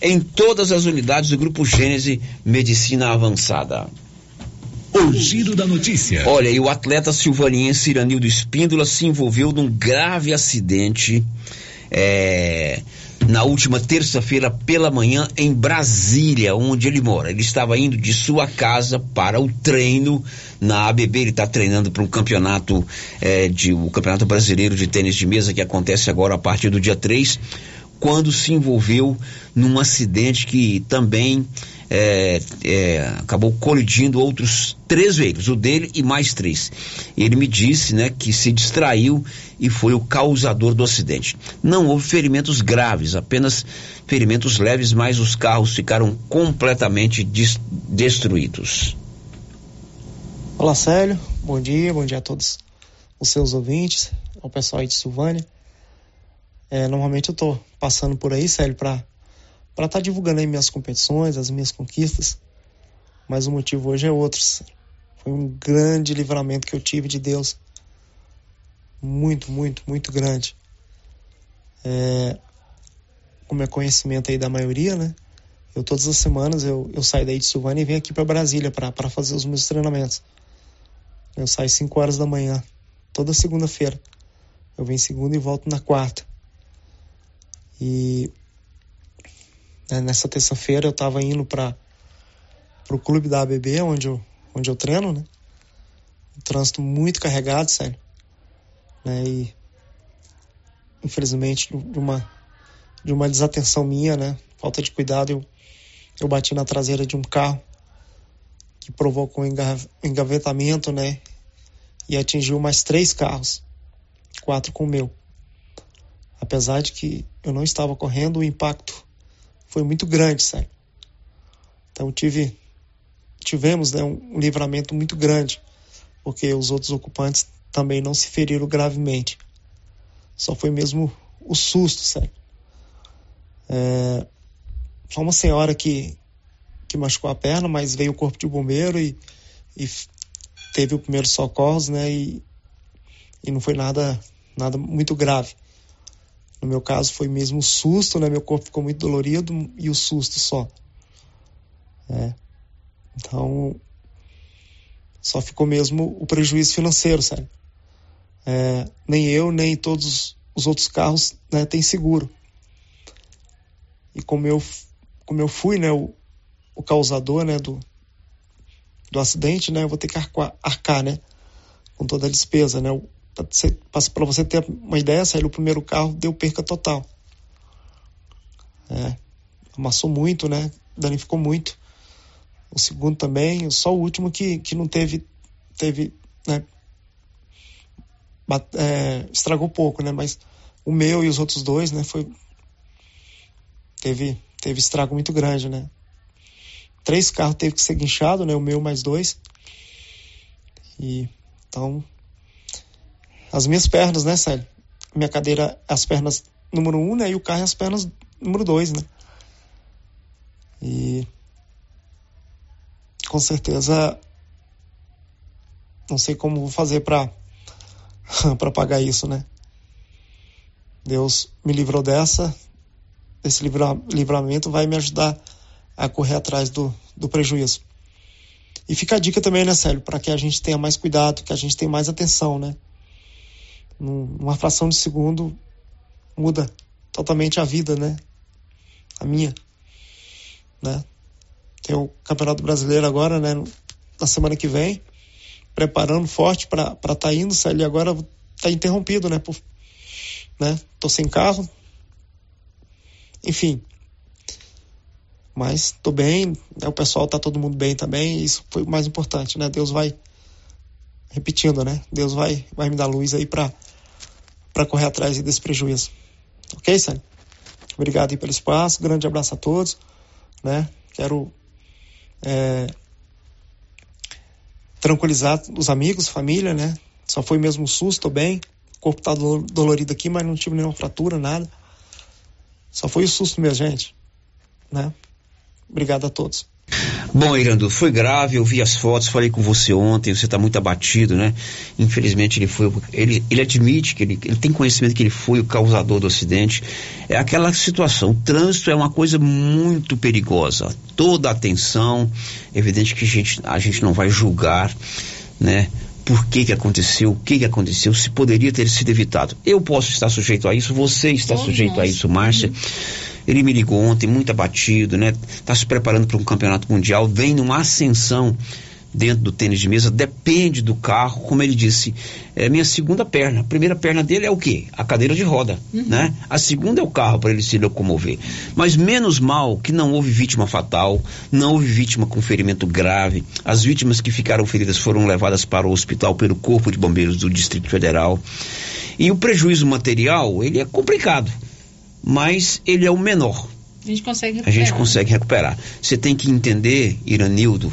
em todas as unidades do Grupo Gênese Medicina Avançada. O giro da notícia. Olha, e o atleta silvaniense Iranildo Espíndola se envolveu num grave acidente é, na última terça-feira pela manhã em Brasília, onde ele mora. Ele estava indo de sua casa para o treino na ABB. Ele está treinando para um campeonato é, de o campeonato brasileiro de tênis de mesa que acontece agora a partir do dia 3, quando se envolveu num acidente que também é, é, acabou colidindo outros três veículos, o dele e mais três. Ele me disse, né, que se distraiu e foi o causador do acidente. Não houve ferimentos graves, apenas ferimentos leves, mas os carros ficaram completamente des destruídos. Olá, Célio. Bom dia, bom dia a todos os seus ouvintes, ao pessoal aí de Silvânia. É, normalmente eu tô passando por aí, Célio, para estar tá divulgando aí minhas competições, as minhas conquistas. Mas o motivo hoje é outro. Foi um grande livramento que eu tive de Deus. Muito, muito, muito grande. É, como é conhecimento aí da maioria, né? Eu todas as semanas eu, eu saio daí de Silvânia e venho aqui para Brasília para fazer os meus treinamentos. Eu saio 5 horas da manhã, toda segunda-feira. Eu venho segunda e volto na quarta. E né, nessa terça-feira eu estava indo para o clube da ABB, onde eu, onde eu treino, né? Trânsito muito carregado, sério. Né? E infelizmente de uma, de uma desatenção minha, né? Falta de cuidado, eu, eu bati na traseira de um carro que provocou um engavetamento, né? E atingiu mais três carros, quatro com o meu. Apesar de que eu não estava correndo, o impacto foi muito grande, sabe? Então tive, tivemos né, um, livramento muito grande, porque os outros ocupantes também não se feriram gravemente. Só foi mesmo o susto, sabe? É, só uma senhora que, que machucou a perna, mas veio o corpo de bombeiro e, e teve o primeiro socorros, né? E, e não foi nada, nada muito grave. No meu caso foi mesmo o susto, né? Meu corpo ficou muito dolorido e o susto só. É. Então, só ficou mesmo o prejuízo financeiro, sério. É, nem eu, nem todos os outros carros né, têm seguro. E como eu, como eu fui né, o, o causador né, do, do acidente, né, eu vou ter que arcar, arcar né, com toda a despesa. Né, Para você ter uma ideia, saiu o primeiro carro, deu perca total. É, amassou muito, né, danificou muito. O segundo também, só o último que, que não teve, teve né, é, estragou pouco, né, mas o meu e os outros dois, né, foi, teve, teve estrago muito grande, né. Três carros teve que ser guinchado, né, o meu mais dois, e então, as minhas pernas, né, Célio, minha cadeira, as pernas número um, né, e o carro as pernas número dois, né, e com certeza não sei como vou fazer para para pagar isso, né? Deus me livrou dessa, esse livra, livramento vai me ajudar a correr atrás do, do prejuízo. E fica a dica também, né, Célio, para que a gente tenha mais cuidado, que a gente tenha mais atenção, né? Numa fração de segundo muda totalmente a vida, né? A minha, né? Tem o Campeonato Brasileiro agora, né? Na semana que vem, preparando forte para estar tá indo, e agora tá interrompido, né? Por, né? Tô sem carro. Enfim. Mas tô bem, né? o pessoal tá todo mundo bem também, isso foi o mais importante, né? Deus vai repetindo, né? Deus vai vai me dar luz aí para para correr atrás desse prejuízo. OK, Sérgio? Obrigado aí pelo espaço, grande abraço a todos, né? Quero é, tranquilizar os amigos, família, né? Só foi mesmo um susto, bem. O corpo tá dolorido aqui, mas não tive nenhuma fratura, nada. Só foi o susto mesmo, gente. Né? Obrigado a todos. Bom, Irando, foi grave, eu vi as fotos, falei com você ontem, você está muito abatido, né? Infelizmente ele foi, ele, ele admite que ele, ele tem conhecimento que ele foi o causador do acidente. É aquela situação, o trânsito é uma coisa muito perigosa. Toda atenção, é evidente que a gente, a gente não vai julgar, né? Por que que aconteceu, o que que aconteceu, se poderia ter sido evitado. Eu posso estar sujeito a isso, você está sujeito nossa. a isso, Márcia. Uhum ele me ligou ontem, muito abatido, né? Está se preparando para um campeonato mundial, vem numa ascensão dentro do tênis de mesa, depende do carro, como ele disse, é minha segunda perna. A primeira perna dele é o quê? A cadeira de roda, uhum. né? A segunda é o carro para ele se locomover. Mas menos mal que não houve vítima fatal, não houve vítima com ferimento grave. As vítimas que ficaram feridas foram levadas para o hospital pelo Corpo de Bombeiros do Distrito Federal. E o prejuízo material, ele é complicado mas ele é o menor. A gente consegue recuperar. A gente consegue recuperar. Você tem que entender, Iranildo,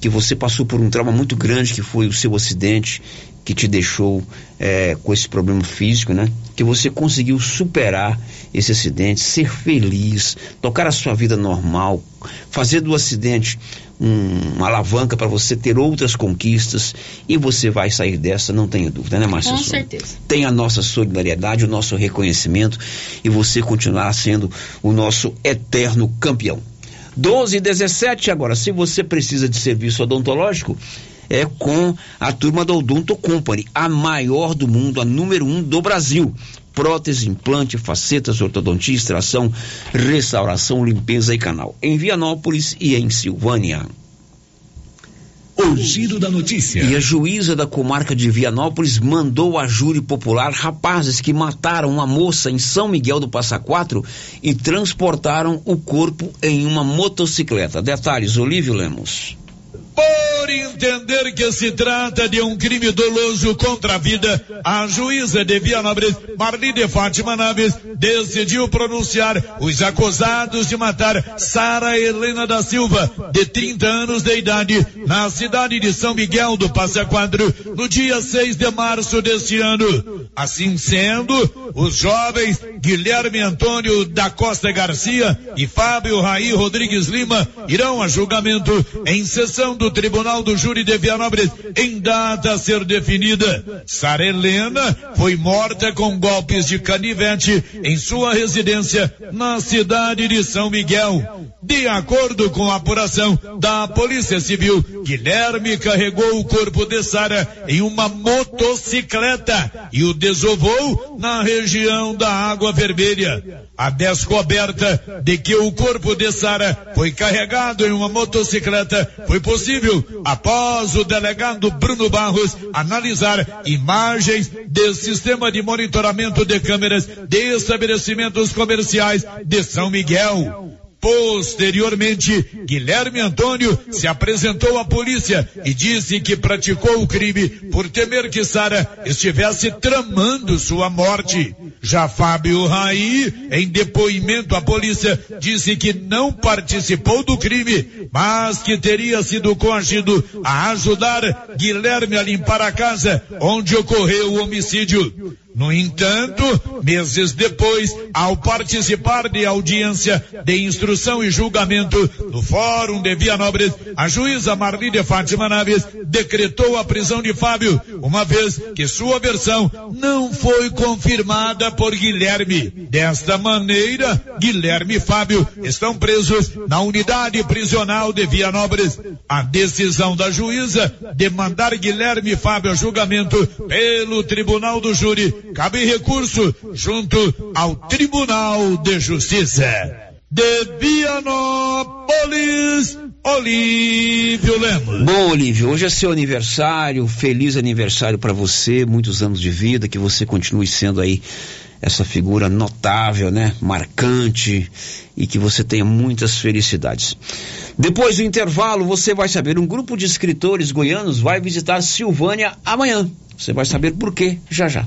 que você passou por um trauma muito grande que foi o seu acidente que te deixou é, com esse problema físico, né? Que você conseguiu superar esse acidente, ser feliz, tocar a sua vida normal, fazer do acidente um, uma alavanca para você ter outras conquistas e você vai sair dessa, não tenha dúvida, né, Márcia? Com certeza. Tem a nossa solidariedade, o nosso reconhecimento e você continuará sendo o nosso eterno campeão. 12 e 17 agora, se você precisa de serviço odontológico, é com a turma da Odonto Company, a maior do mundo, a número um do Brasil prótese, implante, facetas, ortodontia, extração, restauração, limpeza e canal. Em Vianópolis e em Silvânia. O giro da notícia. E a juíza da comarca de Vianópolis mandou a júri popular rapazes que mataram uma moça em São Miguel do Passa Quatro e transportaram o corpo em uma motocicleta. Detalhes, Olívio Lemos por entender que se trata de um crime doloso contra a vida, a juíza de Vianópolis, Marlene Fátima Naves, decidiu pronunciar os acusados de matar Sara Helena da Silva, de 30 anos de idade, na cidade de São Miguel do Passa Quadro, no dia 6 de março deste ano. Assim sendo, os jovens Guilherme Antônio da Costa Garcia e Fábio Raí Rodrigues Lima irão a julgamento em sessão do Tribunal do Júri de Vianópolis em data a ser definida. Sara Helena foi morta com golpes de canivete em sua residência na cidade de São Miguel. De acordo com a apuração da Polícia Civil, Guilherme carregou o corpo de Sara em uma motocicleta e o desovou na região da Água Vermelha. A descoberta de que o corpo de Sara foi carregado em uma motocicleta foi possível após o delegado Bruno Barros analisar imagens do sistema de monitoramento de câmeras de estabelecimentos comerciais de São Miguel. Posteriormente, Guilherme Antônio se apresentou à polícia e disse que praticou o crime por temer que Sara estivesse tramando sua morte. Já Fábio Raí, em depoimento à polícia, disse que não participou do crime, mas que teria sido coagido a ajudar Guilherme a limpar a casa onde ocorreu o homicídio. No entanto, meses depois, ao participar de audiência de instrução e julgamento no Fórum de Vianópolis, a juíza Marlídia Fátima Naves decretou a prisão de Fábio, uma vez que sua versão não foi confirmada por Guilherme. Desta maneira, Guilherme e Fábio estão presos na unidade prisional de Vianópolis. A decisão da juíza de mandar Guilherme e Fábio a julgamento pelo Tribunal do Júri cabe recurso junto ao Tribunal de Justiça. De Vianópolis, Olívio Lemos. Bom, Olívio, hoje é seu aniversário, feliz aniversário para você, muitos anos de vida, que você continue sendo aí essa figura notável, né, marcante e que você tenha muitas felicidades. Depois do intervalo, você vai saber, um grupo de escritores goianos vai visitar Silvânia amanhã. Você vai saber por quê já já.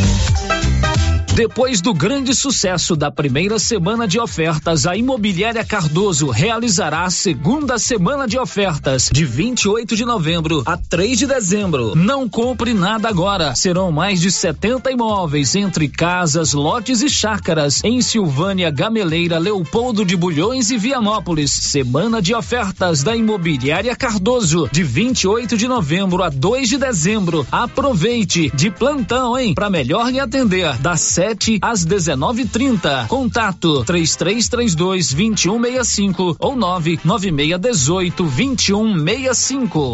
Depois do grande sucesso da primeira semana de ofertas, a Imobiliária Cardoso realizará a segunda semana de ofertas, de 28 de novembro a 3 de dezembro. Não compre nada agora. Serão mais de 70 imóveis, entre casas, lotes e chácaras, em Silvânia, Gameleira, Leopoldo de Bulhões e Vianópolis. Semana de ofertas da Imobiliária Cardoso, de 28 de novembro a 2 de dezembro. Aproveite de plantão, hein? Para melhor lhe atender, das 7 às 19:30. Contato 3332 2165 ou 99618 2165.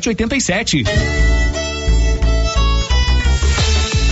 87.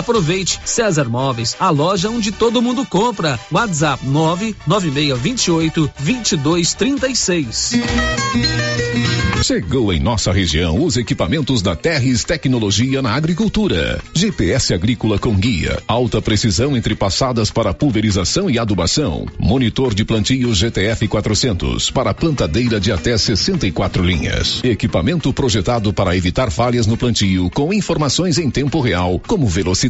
Aproveite César Móveis, a loja onde todo mundo compra. WhatsApp 99628 2236. Chegou em nossa região os equipamentos da Terres Tecnologia na Agricultura. GPS agrícola com guia, alta precisão entre passadas para pulverização e adubação. Monitor de plantio GTF 400 para plantadeira de até 64 linhas. Equipamento projetado para evitar falhas no plantio com informações em tempo real, como velocidade,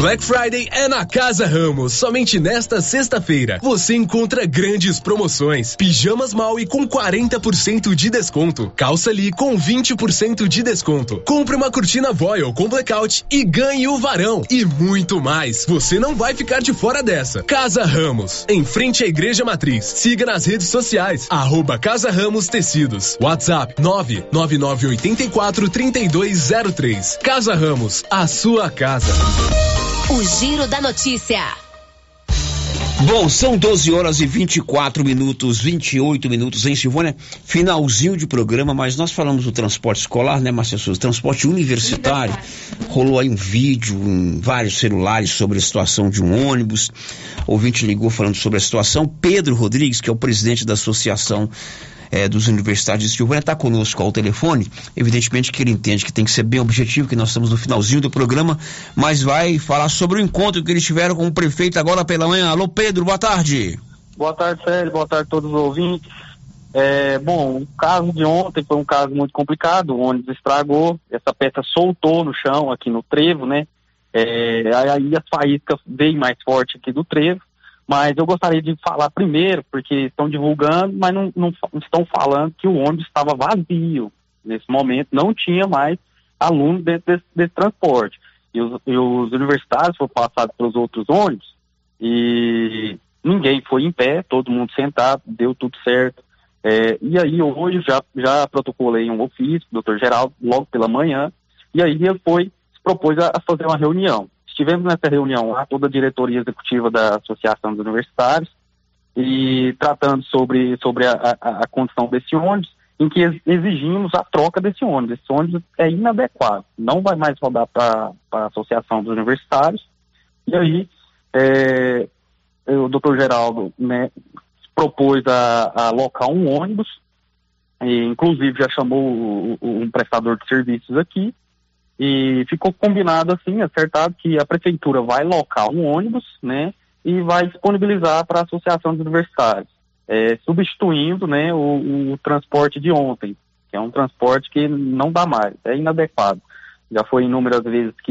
Black Friday é na Casa Ramos. Somente nesta sexta-feira você encontra grandes promoções. Pijamas Maui com 40% de desconto. Calça Lee com 20% de desconto. Compre uma cortina Voil com blackout e ganhe o varão. E muito mais. Você não vai ficar de fora dessa. Casa Ramos, em frente à Igreja Matriz. Siga nas redes sociais. Arroba Casa Ramos Tecidos. WhatsApp 99984 3203. Casa Ramos, a sua casa. O Giro da Notícia. Bom, são 12 horas e 24 minutos, 28 minutos em Silvânia, finalzinho de programa, mas nós falamos do transporte escolar, né, Márcia Souza? Transporte universitário. Rolou aí um vídeo em vários celulares sobre a situação de um ônibus. O ouvinte ligou falando sobre a situação. Pedro Rodrigues, que é o presidente da Associação eh, dos Universitários de Silvânia, está conosco ao telefone. Evidentemente que ele entende que tem que ser bem objetivo, que nós estamos no finalzinho do programa, mas vai falar sobre o encontro que eles tiveram com o prefeito agora pela manhã. Alô, Pedro, boa tarde. Boa tarde, Célio. Boa tarde a todos os ouvintes. É, bom, o caso de ontem foi um caso muito complicado. O ônibus estragou, essa peça soltou no chão, aqui no trevo, né? É, aí as faíscas veio mais forte aqui do trevo. Mas eu gostaria de falar primeiro, porque estão divulgando, mas não, não estão falando que o ônibus estava vazio nesse momento, não tinha mais aluno dentro desse, desse transporte. E os, e os universitários foram passados pelos outros ônibus e ninguém foi em pé, todo mundo sentado, deu tudo certo. É, e aí hoje já, já protocolei um ofício, doutor Geraldo, logo pela manhã, e aí ele foi, se propôs a, a fazer uma reunião. Estivemos nessa reunião lá, toda a diretoria executiva da Associação dos Universitários, e tratando sobre, sobre a, a, a condição desse ônibus, em que ex- exigimos a troca desse ônibus. Esse ônibus é inadequado, não vai mais rodar para a Associação dos Universitários. E aí, é, o doutor Geraldo né, propôs a, a alocar um ônibus, e, inclusive já chamou o- o- um prestador de serviços aqui, e ficou combinado assim, acertado, que a prefeitura vai locar um ônibus, né, e vai disponibilizar para a Associação dos Universitários, é, substituindo, né, o, o transporte de ontem, que é um transporte que não dá mais, é inadequado. Já foi inúmeras vezes que